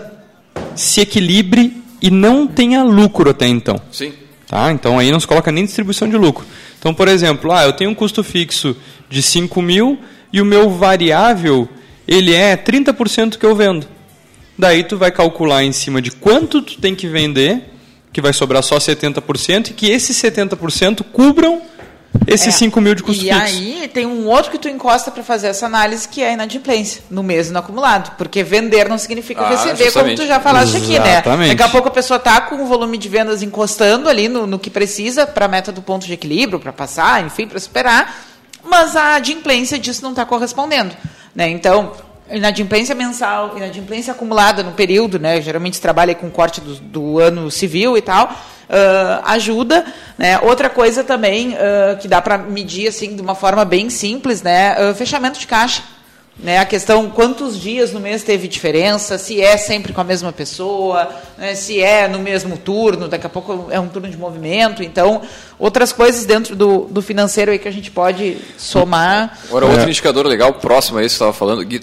se equilibre e não tenha lucro até então. Sim. Tá? Então aí não se coloca nem distribuição de lucro. Então, por exemplo, ah, eu tenho um custo fixo de 5 mil e o meu variável ele é 30% que eu vendo. Daí tu vai calcular em cima de quanto tu tem que vender, que vai sobrar só 70%, e que esses 70% cubram esses é. 5 mil de custo e fixo. E aí tem um outro que tu encosta para fazer essa análise, que é a inadimplência, no mês no acumulado. Porque vender não significa ah, receber, justamente. como tu já falaste Exatamente. aqui, né? Daqui a pouco a pessoa está com o volume de vendas encostando ali no, no que precisa para a meta do ponto de equilíbrio, para passar, enfim, para superar, mas a adimplência disso não está correspondendo. Né? Então, inadimplência mensal, inadimplência acumulada no período, né? Geralmente trabalha com corte do, do ano civil e tal, uh, ajuda. Né? Outra coisa também uh, que dá para medir assim de uma forma bem simples, né? Uh, fechamento de caixa. Né, a questão quantos dias no mês teve diferença, se é sempre com a mesma pessoa, né, se é no mesmo turno, daqui a pouco é um turno de movimento. Então, outras coisas dentro do, do financeiro aí que a gente pode somar. Agora, outro é. indicador legal, próximo a esse que estava falando, Gui,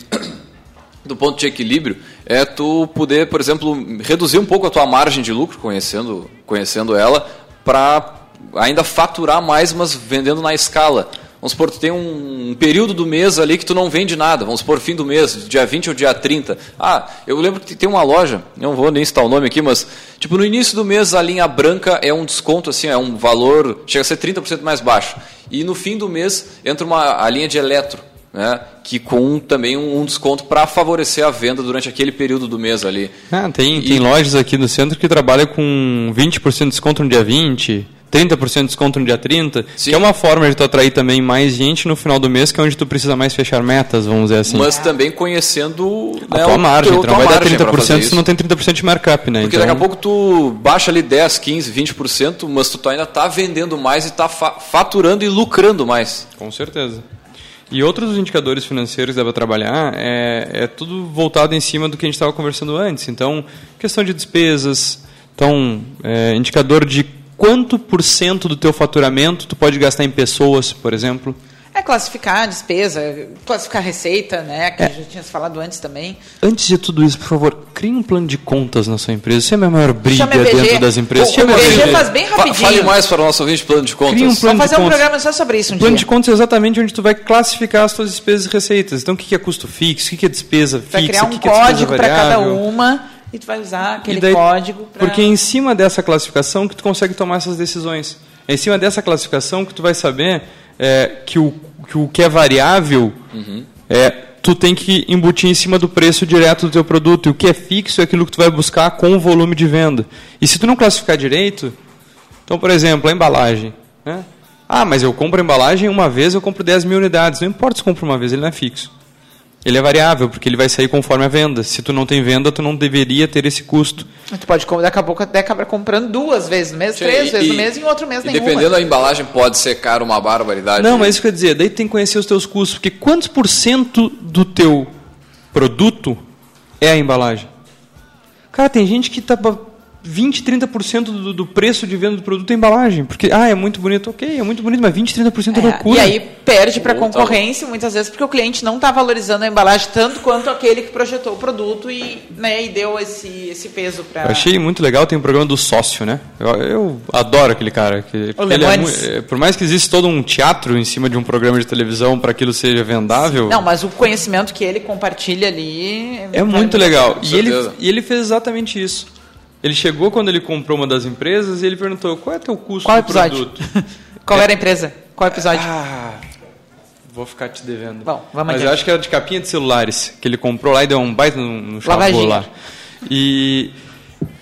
do ponto de equilíbrio, é tu poder, por exemplo, reduzir um pouco a tua margem de lucro, conhecendo, conhecendo ela, para ainda faturar mais, mas vendendo na escala. Vamos supor, tu tem um, período do mês ali que tu não vende nada. Vamos supor, fim do mês, dia 20 ou dia 30. Ah, eu lembro que tem uma loja, não vou nem citar o nome aqui, mas tipo no início do mês a linha branca é um desconto, assim, é um valor, chega a ser 30% mais baixo. E no fim do mês entra uma, a linha de eletro, né, que com também um, um desconto para favorecer a venda durante aquele período do mês ali. Ah, tem, e... tem lojas aqui no centro que trabalham com 20% de desconto no dia 20%. 30% de desconto no dia 30, Sim. que é uma forma de tu atrair também mais gente no final do mês, que é onde tu precisa mais fechar metas, vamos dizer assim. Mas também conhecendo a né, tua margem, tu não vai dar 30% se não tem 30% de markup, né? Porque então... daqui a pouco tu baixa ali 10, 15, 20%, mas tu ainda está vendendo mais e está faturando e lucrando mais. Com certeza. E outros indicadores financeiros que dá para trabalhar é, é tudo voltado em cima do que a gente estava conversando antes. Então, questão de despesas, então, é, indicador de quanto por cento do teu faturamento tu pode gastar em pessoas, por exemplo? É classificar a despesa, classificar a receita, né? Que é. já tinha falado antes também. Antes de tudo isso, por favor, crie um plano de contas na sua empresa. Isso é a minha maior briga dentro das empresas. O, o BG faz bem rapidinho. Fale mais para o nosso ouvinte plano de contas. Crie um plano Vamos fazer um programa só sobre isso um plano dia. de contas é exatamente onde tu vai classificar as tuas despesas e receitas. Então, o que é custo fixo, o que é despesa fixa, vai criar um é código para cada uma e tu vai usar aquele daí, código pra... Porque é em cima dessa classificação que tu consegue tomar essas decisões. É em cima dessa classificação que tu vai saber é, que, o, que o que é variável uhum. é, tu tem que embutir em cima do preço direto do teu produto. E o que é fixo é aquilo que tu vai buscar com o volume de venda. E se tu não classificar direito, então, por exemplo, a embalagem. Né? Ah, mas eu compro a embalagem uma vez, eu compro 10 mil unidades. Não importa se compro uma vez, ele não é fixo. Ele é variável, porque ele vai sair conforme a venda. Se tu não tem venda, tu não deveria ter esse custo. Tu pode, daqui a pouco, até acabar comprando duas vezes no mês, Sim, três e, vezes no mês e em outro mês e nenhuma. Dependendo da embalagem, pode ser caro uma barbaridade. Não, mas isso quer dizer, daí tu tem que conhecer os teus custos, porque quantos por cento do teu produto é a embalagem? Cara, tem gente que está 20, 30% do, do preço de venda do produto é embalagem. Porque, ah, é muito bonito, ok, é muito bonito, mas 20, 30% é, é loucura. E aí perde para a concorrência, muitas vezes, porque o cliente não está valorizando a embalagem tanto quanto aquele que projetou o produto e, né, e deu esse, esse peso para. Achei muito legal, tem um programa do sócio, né? Eu, eu adoro aquele cara. Que, ele é, é, por mais que exista todo um teatro em cima de um programa de televisão para aquilo seja vendável. Não, mas o conhecimento que ele compartilha ali. É, é muito legal. E ele, e ele fez exatamente isso. Ele chegou quando ele comprou uma das empresas e ele perguntou: qual é teu custo qual do episódio? produto? qual era a empresa? Qual episódio? Ah, vou ficar te devendo. Bom, vamos Mas adiante. eu acho que era de capinha de celulares, que ele comprou lá e deu um baita no, chavô lá. E,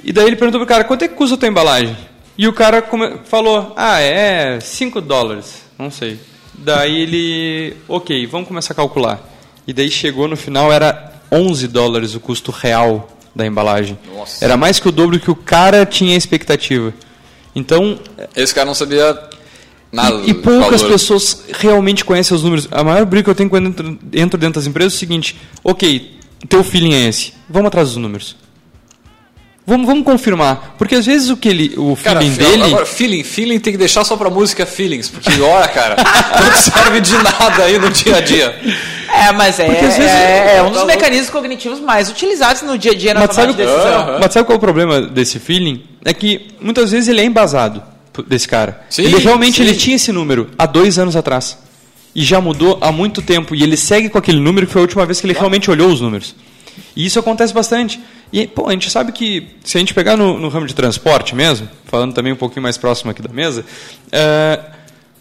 e daí ele perguntou pro cara: quanto é que custa a tua embalagem? E o cara falou, ah, é 5 dólares, não sei. Daí ele, ok, vamos começar a calcular. E daí chegou no final, era 11 dólares o custo real da embalagem. Nossa. Era mais que o dobro que o cara tinha expectativa. Então, Esse cara não sabia nada. e, e poucas valor. pessoas realmente conhecem os números. A maior briga que eu tenho quando entro, entro dentro das empresas é o seguinte: ok, teu feeling é esse, vamos atrás dos números. Vamos, vamos confirmar. Porque às vezes o que ele, o Cara, feeling dele. agora, feeling, feeling tem que deixar só pra música feelings, porque olha, cara, não serve de nada aí no dia a dia. É, mas é, vezes- é, é um dos Tá mecanismos cognitivos mais utilizados no dia a dia na Mas sabe, tomada de decisão. Mas sabe qual é o problema desse feeling? É que muitas vezes ele é embasado desse cara. Sim, ele realmente sim. ele tinha esse número há dois anos atrás. E já mudou há muito tempo. E ele segue com aquele número que foi a última vez que ele realmente olhou os números. E isso acontece bastante. E, pô, a gente sabe que, se a gente pegar no, no ramo de transporte mesmo, falando também um pouquinho mais próximo aqui da mesa, é,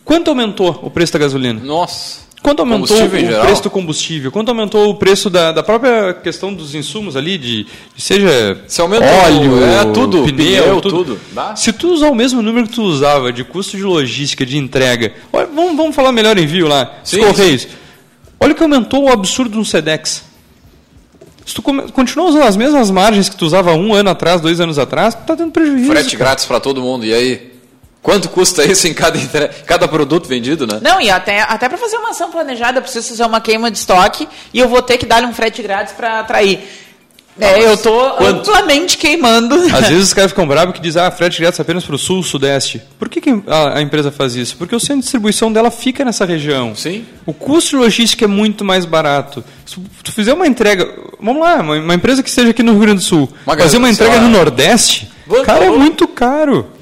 quanto aumentou o preço da gasolina? Nossa. Quanto aumentou o preço do combustível? Quanto aumentou o preço da, da própria questão dos insumos ali, de, de seja Se óleo, o- é, tudo, pneu, pneu, tudo. tudo. Se tu usar o mesmo número que tu usava de custo de logística, de entrega, olha, vamos, vamos falar melhor envio lá, Sim, Correios. Olha que aumentou o absurdo no Sedex. Se tu continua usando as mesmas margens que tu usava um ano atrás, dois anos atrás, tu tá tendo prejuízo. Frete cara. grátis pra todo mundo. E aí? Quanto custa isso em cada, cada produto vendido, né? Não, e até, até para fazer uma ação planejada, eu preciso fazer uma queima de estoque e eu vou ter que dar um frete grátis para atrair. É, eu tô quanto? amplamente queimando. Às vezes os caras ficam bravos que dizem, ah, frete grátis apenas para o sul, sudeste. Por que, que a, a empresa faz isso? Porque o centro de distribuição dela fica nessa região. Sim. O custo de logística é muito mais barato. Se tu fizer uma entrega, vamos lá, uma, uma empresa que esteja aqui no Rio Grande do Sul, Uma fazer uma entrega lá. no Nordeste, Vamos, cara, é muito caro.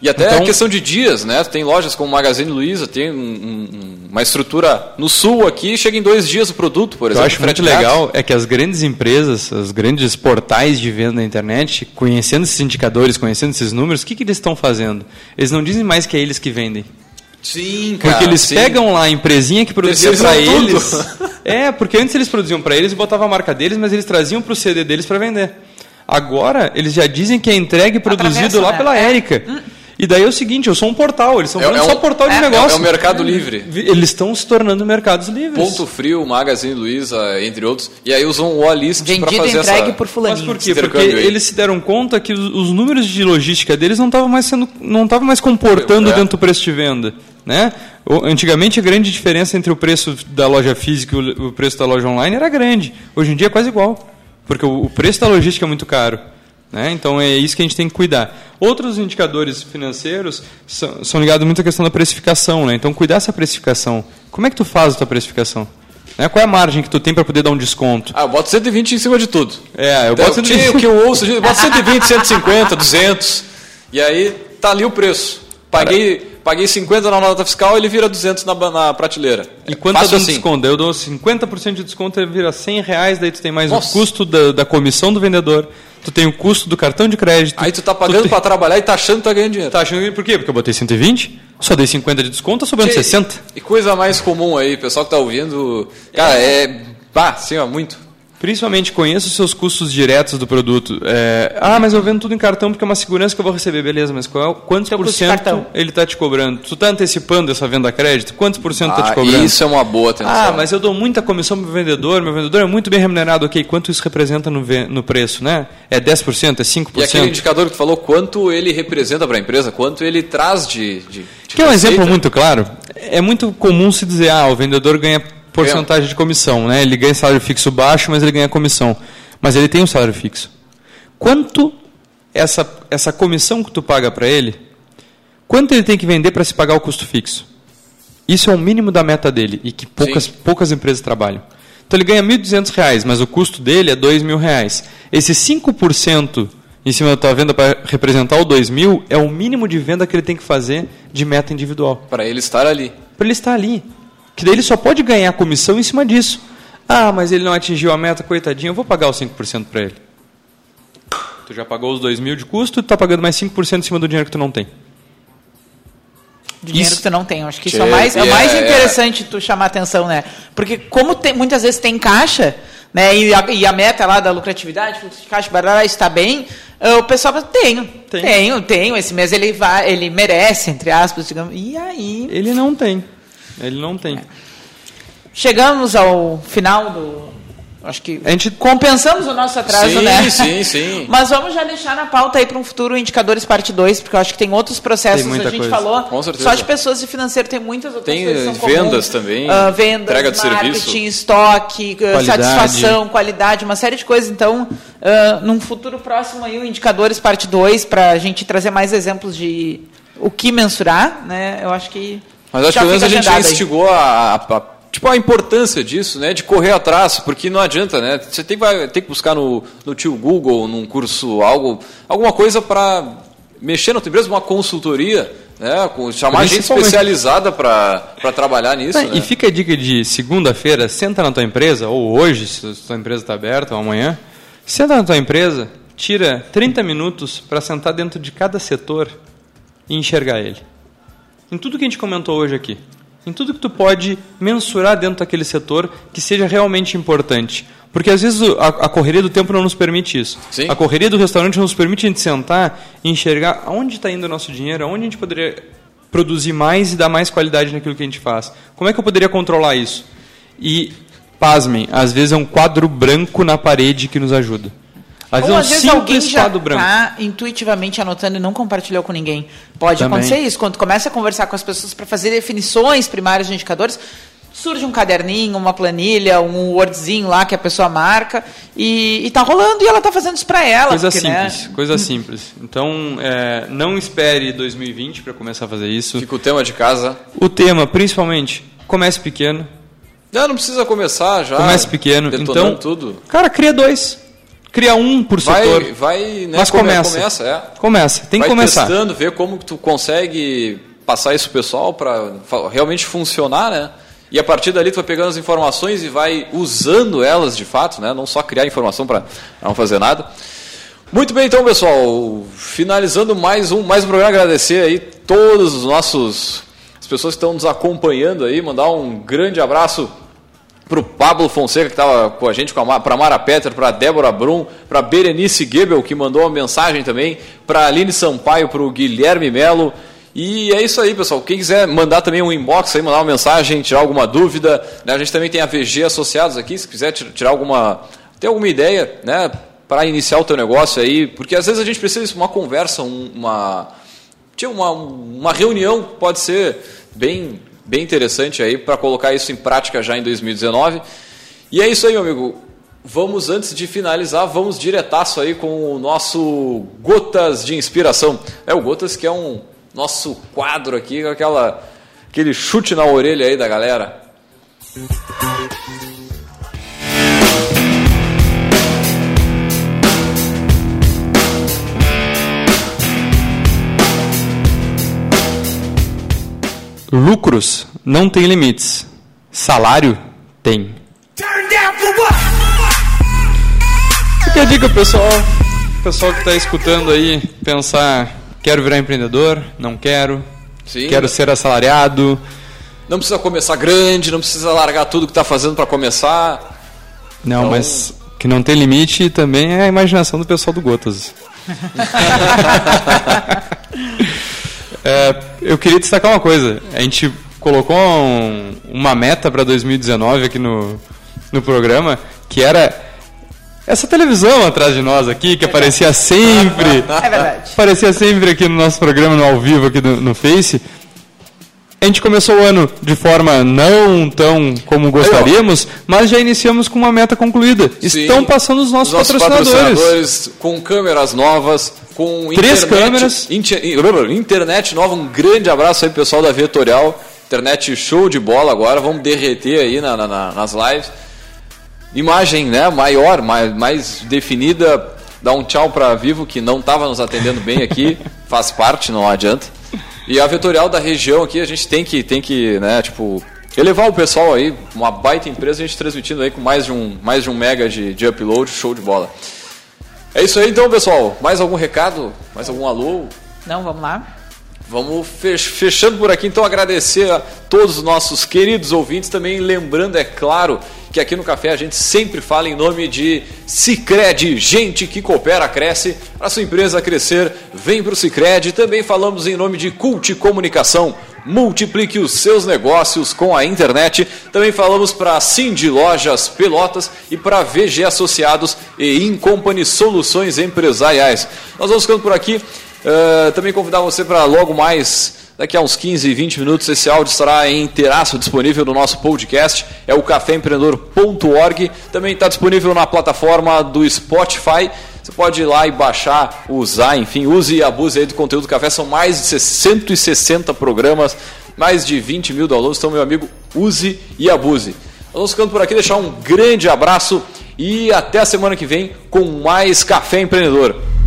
E até Então- a questão de dias, né? Tem lojas como Magazine Luiza, tem um- um- uma estrutura no sul aqui, chega em dois dias o produto, por O que eu exemplo. acho muito legal é que as grandes empresas, os grandes portais de venda na internet, conhecendo esses indicadores, conhecendo esses números, o que, que eles estão fazendo? Eles não dizem mais que é eles que vendem. Sim, cara. Porque eles sim. pegam lá a empresinha que produzia para eles. É, porque antes eles produziam para eles e botavam a marca deles, mas eles traziam para o CD deles para vender. Agora, eles já dizem que é entregue e produzido Atravessa, lá né? pela É. Érica. E daí é o seguinte, eu sou um portal, eles são É- é só um- portal de é- negócio. É o Mercado Livre. Eles estão se tornando mercados livres. Ponto Frio, Magazine Luiza, entre outros. E aí usam o Olist para fazer entregue essa... por Mas fulaninho. por quê? Porque aí. eles se deram conta que os, os números de logística deles não estavam mais sendo, não estavam mais comportando É. dentro do preço de venda, né? Antigamente a grande diferença entre o preço da loja física e o, preço da loja online era grande. Hoje em dia é quase igual, porque o preço da logística é muito caro. Né? Então é isso que a gente tem que cuidar. Outros indicadores financeiros são, são ligados muito à questão da precificação. Né? Então cuidar dessa precificação. Como é que tu faz a tua precificação? Né? Qual é a margem que tu tem para poder dar um desconto? Ah, eu boto 120 em cima de tudo. É, eu Então, boto tinha o que eu ouço, eu boto 120, 150, 200. E aí tá ali o preço. Paguei, paguei 50 na nota fiscal, ele vira 200 na, na prateleira. E quanto tá Fácil dando assim. desconto? Eu dou 50% de desconto, ele vira 100 reais, daí tu tem mais Nossa. o custo da, da comissão do vendedor, tu tem o custo do cartão de crédito. Aí tu tá pagando tem- para trabalhar e tá achando que tá ganhando dinheiro. Tá achando que por quê? Porque eu botei 120, só dei 50 de desconto, tá sobrando Tchê, 60. E coisa mais comum aí, pessoal que tá ouvindo. Cara, é. Pá, sim, ó, muito. Principalmente conheça os seus custos diretos do produto. É, ah, mas eu vendo tudo em cartão porque é uma segurança que eu vou receber, beleza, mas qual, é quantos por cento ele está te cobrando? Tu está antecipando essa venda a crédito? Quantos por cento está te Ah, cobrando? isso é uma boa atenção. Ah, mas eu dou muita comissão para o vendedor, meu vendedor é muito bem remunerado. Ok, quanto isso representa no, no preço, né? É 10%, é 5%? E aquele indicador que tu falou, quanto ele representa para a empresa, quanto ele traz de. de, de Que é um receita. exemplo muito claro. É muito comum se dizer, ah, o vendedor ganha porcentagem de comissão, né? Ele ganha salário fixo baixo, mas ele ganha comissão. Mas ele tem um salário fixo. Quanto essa, essa comissão que tu paga para ele, quanto ele tem que vender para se pagar o custo fixo? Isso é o mínimo da meta dele e que poucas, Sim. poucas empresas trabalham. Então ele ganha 1.200 reais, mas o custo dele é 2.000 reais. Esse 5% em cima da tua venda para representar o 2.000 é o mínimo de venda que ele tem que fazer de meta individual. Para ele estar ali. Para ele estar ali. Que daí ele só pode ganhar comissão em cima disso. Ah, mas ele não atingiu a meta, coitadinho, eu vou pagar os 5% para ele. Tu já pagou os 2 mil de custo, tu está pagando mais 5% em cima do dinheiro que tu não tem. dinheiro Isso- que tu não tem. Eu acho que isso é o mais, é e mais é- interessante tu chamar atenção, né? Porque como tem- muitas vezes tem caixa, né? E a, e a meta lá da lucratividade, fluxo de caixa, barará, está bem. Uh, o pessoal fala, tenho, Tem. tenho, tenho. Esse mês ele vai, ele merece, entre aspas, digamos. E aí, Ele não tem. Ele não tem. chegamos ao final do. Acho que A gente compensamos o nosso atraso, Sim, né? sim, sim. Mas vamos já deixar na pauta aí para um futuro Indicadores Parte 2, porque eu acho que tem outros processos. Tem muita a gente coisa. falou Com certeza. só de pessoas e financeiro, tem muitas outras Tem coisas que são vendas comuns. também, Ah, vendas, entrega de marketing, serviço. estoque, ah, Qualidade. satisfação, qualidade, uma série de coisas. Então, ah, num futuro próximo aí, o Indicadores Parte 2, para a gente trazer mais exemplos de o que mensurar, né? Eu acho que. Mas acho que pelo menos a gente instigou a, a- a- tipo, a importância disso, né? De correr atrás, porque não adianta, né? Você tem, vai, tem que buscar no, no tio Google, num curso, algo, alguma coisa para mexer na tua empresa, uma consultoria, né? Com, chamar gente especializada para trabalhar nisso. Tá, né? E fica a dica de segunda-feira, senta na tua empresa, ou hoje, se a tua empresa está aberta, ou amanhã, senta na tua empresa, tira 30 minutos para sentar dentro de cada setor e enxergar ele. Em tudo que a gente comentou hoje aqui. Em tudo que tu pode mensurar dentro daquele setor que seja realmente importante. Porque às vezes a, a correria do tempo não nos permite isso. Sim. A correria do restaurante não nos permite a gente sentar e enxergar aonde está indo o nosso dinheiro, aonde a gente poderia produzir mais e dar mais qualidade naquilo que a gente faz. Como é que eu poderia controlar isso? E, pasmem, às vezes é um quadro branco na parede que nos ajuda. Às Ou vezes é um às vezes alguém já está intuitivamente anotando e não compartilhou com ninguém. Pode Também. acontecer isso. Quando começa a conversar com as pessoas para fazer definições primárias de indicadores, surge um caderninho, uma planilha, um wordzinho lá que a pessoa marca e, e tá rolando e ela tá fazendo isso para ela. Coisa porque, né, simples, coisa simples. Então, é, não espere 2020 para começar a fazer isso. Fica o tema de casa. O tema, principalmente, comece pequeno. Não, não precisa começar já. Comece pequeno. detonando Então, tudo. cara, cria dois. Cria um por Vai, setor. vai, né? Mas come- começa. começa, é. Começa, tem que vai começar. testando, ver como que tu consegue passar isso pro pessoal para realmente funcionar, né? E a partir dali tu vai pegando as informações e vai usando elas de fato, né? Não só criar informação para não fazer nada. Muito bem, então, pessoal, finalizando mais um mais um programa, agradecer aí todos os nossos as pessoas que estão nos acompanhando aí, mandar um grande abraço para o Pablo Fonseca, que estava com a gente, para a Mara Petter, para a Débora Brum, para Berenice Gebel, que mandou uma mensagem também, para Aline Sampaio, para o Guilherme Melo. E é isso aí, pessoal. Quem quiser mandar também um inbox aí, mandar uma mensagem, tirar alguma dúvida, né? a gente também tem a VG associados aqui, se quiser tir- tirar alguma. ter alguma ideia, né? Para iniciar o teu negócio aí, porque às vezes a gente precisa de uma conversa, um- uma. Uma, uma reunião, pode ser bem, bem interessante aí para colocar isso em prática já em 2019. E é isso aí, meu amigo. Vamos, antes de finalizar, vamos diretaço aí com o nosso Gotas de Inspiração. É o Gotas que é um nosso quadro aqui, aquela, aquele chute na orelha aí da galera. Lucros não tem limites. Salário tem. Fica a dica, pessoal. Pessoal que está escutando aí, pensar, quero virar empreendedor, não quero, Sim. quero ser assalariado. Não precisa começar grande, não precisa largar tudo que está fazendo para começar. Não, Então- mas que não tem limite também é a imaginação do pessoal do Gotas. É, eu queria destacar uma coisa. A gente colocou um- uma meta para 2019 aqui no, no programa, que era essa televisão atrás de nós aqui, que aparecia sempre. É verdade. Aparecia sempre aqui no nosso programa, no ao vivo aqui no Face. A gente começou o ano de forma não tão como gostaríamos, mas já iniciamos com uma meta concluída. Sim. Estão passando os nossos, Os nossos patrocinadores. patrocinadores com câmeras novas, com Três internet, câmeras. inter- internet nova. Um grande abraço aí, pessoal da Vetorial. Internet show de bola agora. Vamos derreter aí na- na- nas lives. Imagem né, maior, mais, mais definida. Dá um tchau para Vivo, que não estava nos atendendo bem aqui. Faz parte, não adianta. E a Vetorial da região aqui, a gente tem que, tem que né, tipo, elevar o pessoal aí. Uma baita empresa, a gente transmitindo aí com mais de um, mais de um mega de, de upload. Show de bola. É isso aí então, pessoal. Mais algum recado? Mais algum alô? Não, vamos lá. Vamos fech- fechando por aqui, então agradecer a todos os nossos queridos ouvintes, também lembrando, é claro, que aqui no Café a gente sempre fala em nome de Cicred, gente que coopera, cresce. Para sua empresa crescer, vem para o Cicred. Também falamos em nome de Cult Comunicação. Multiplique os seus negócios com a internet. Também falamos para Cindy Lojas Pelotas e para VG Associados e Incompany Soluções Empresariais. Nós vamos ficando por aqui. Uh, também convidar você para logo mais Daqui a uns 15, 20 minutos esse áudio estará em inteiraço disponível no nosso podcast, é o caféempreendedor.org. Também está disponível na plataforma do Spotify. Você pode ir lá e baixar, usar, enfim, use e abuse aí do conteúdo do café. São mais de 160 programas, mais de 20 mil downloads. Então, meu amigo, use e abuse. Vamos ficando por aqui, deixar um grande abraço e até a semana que vem com mais Café Empreendedor.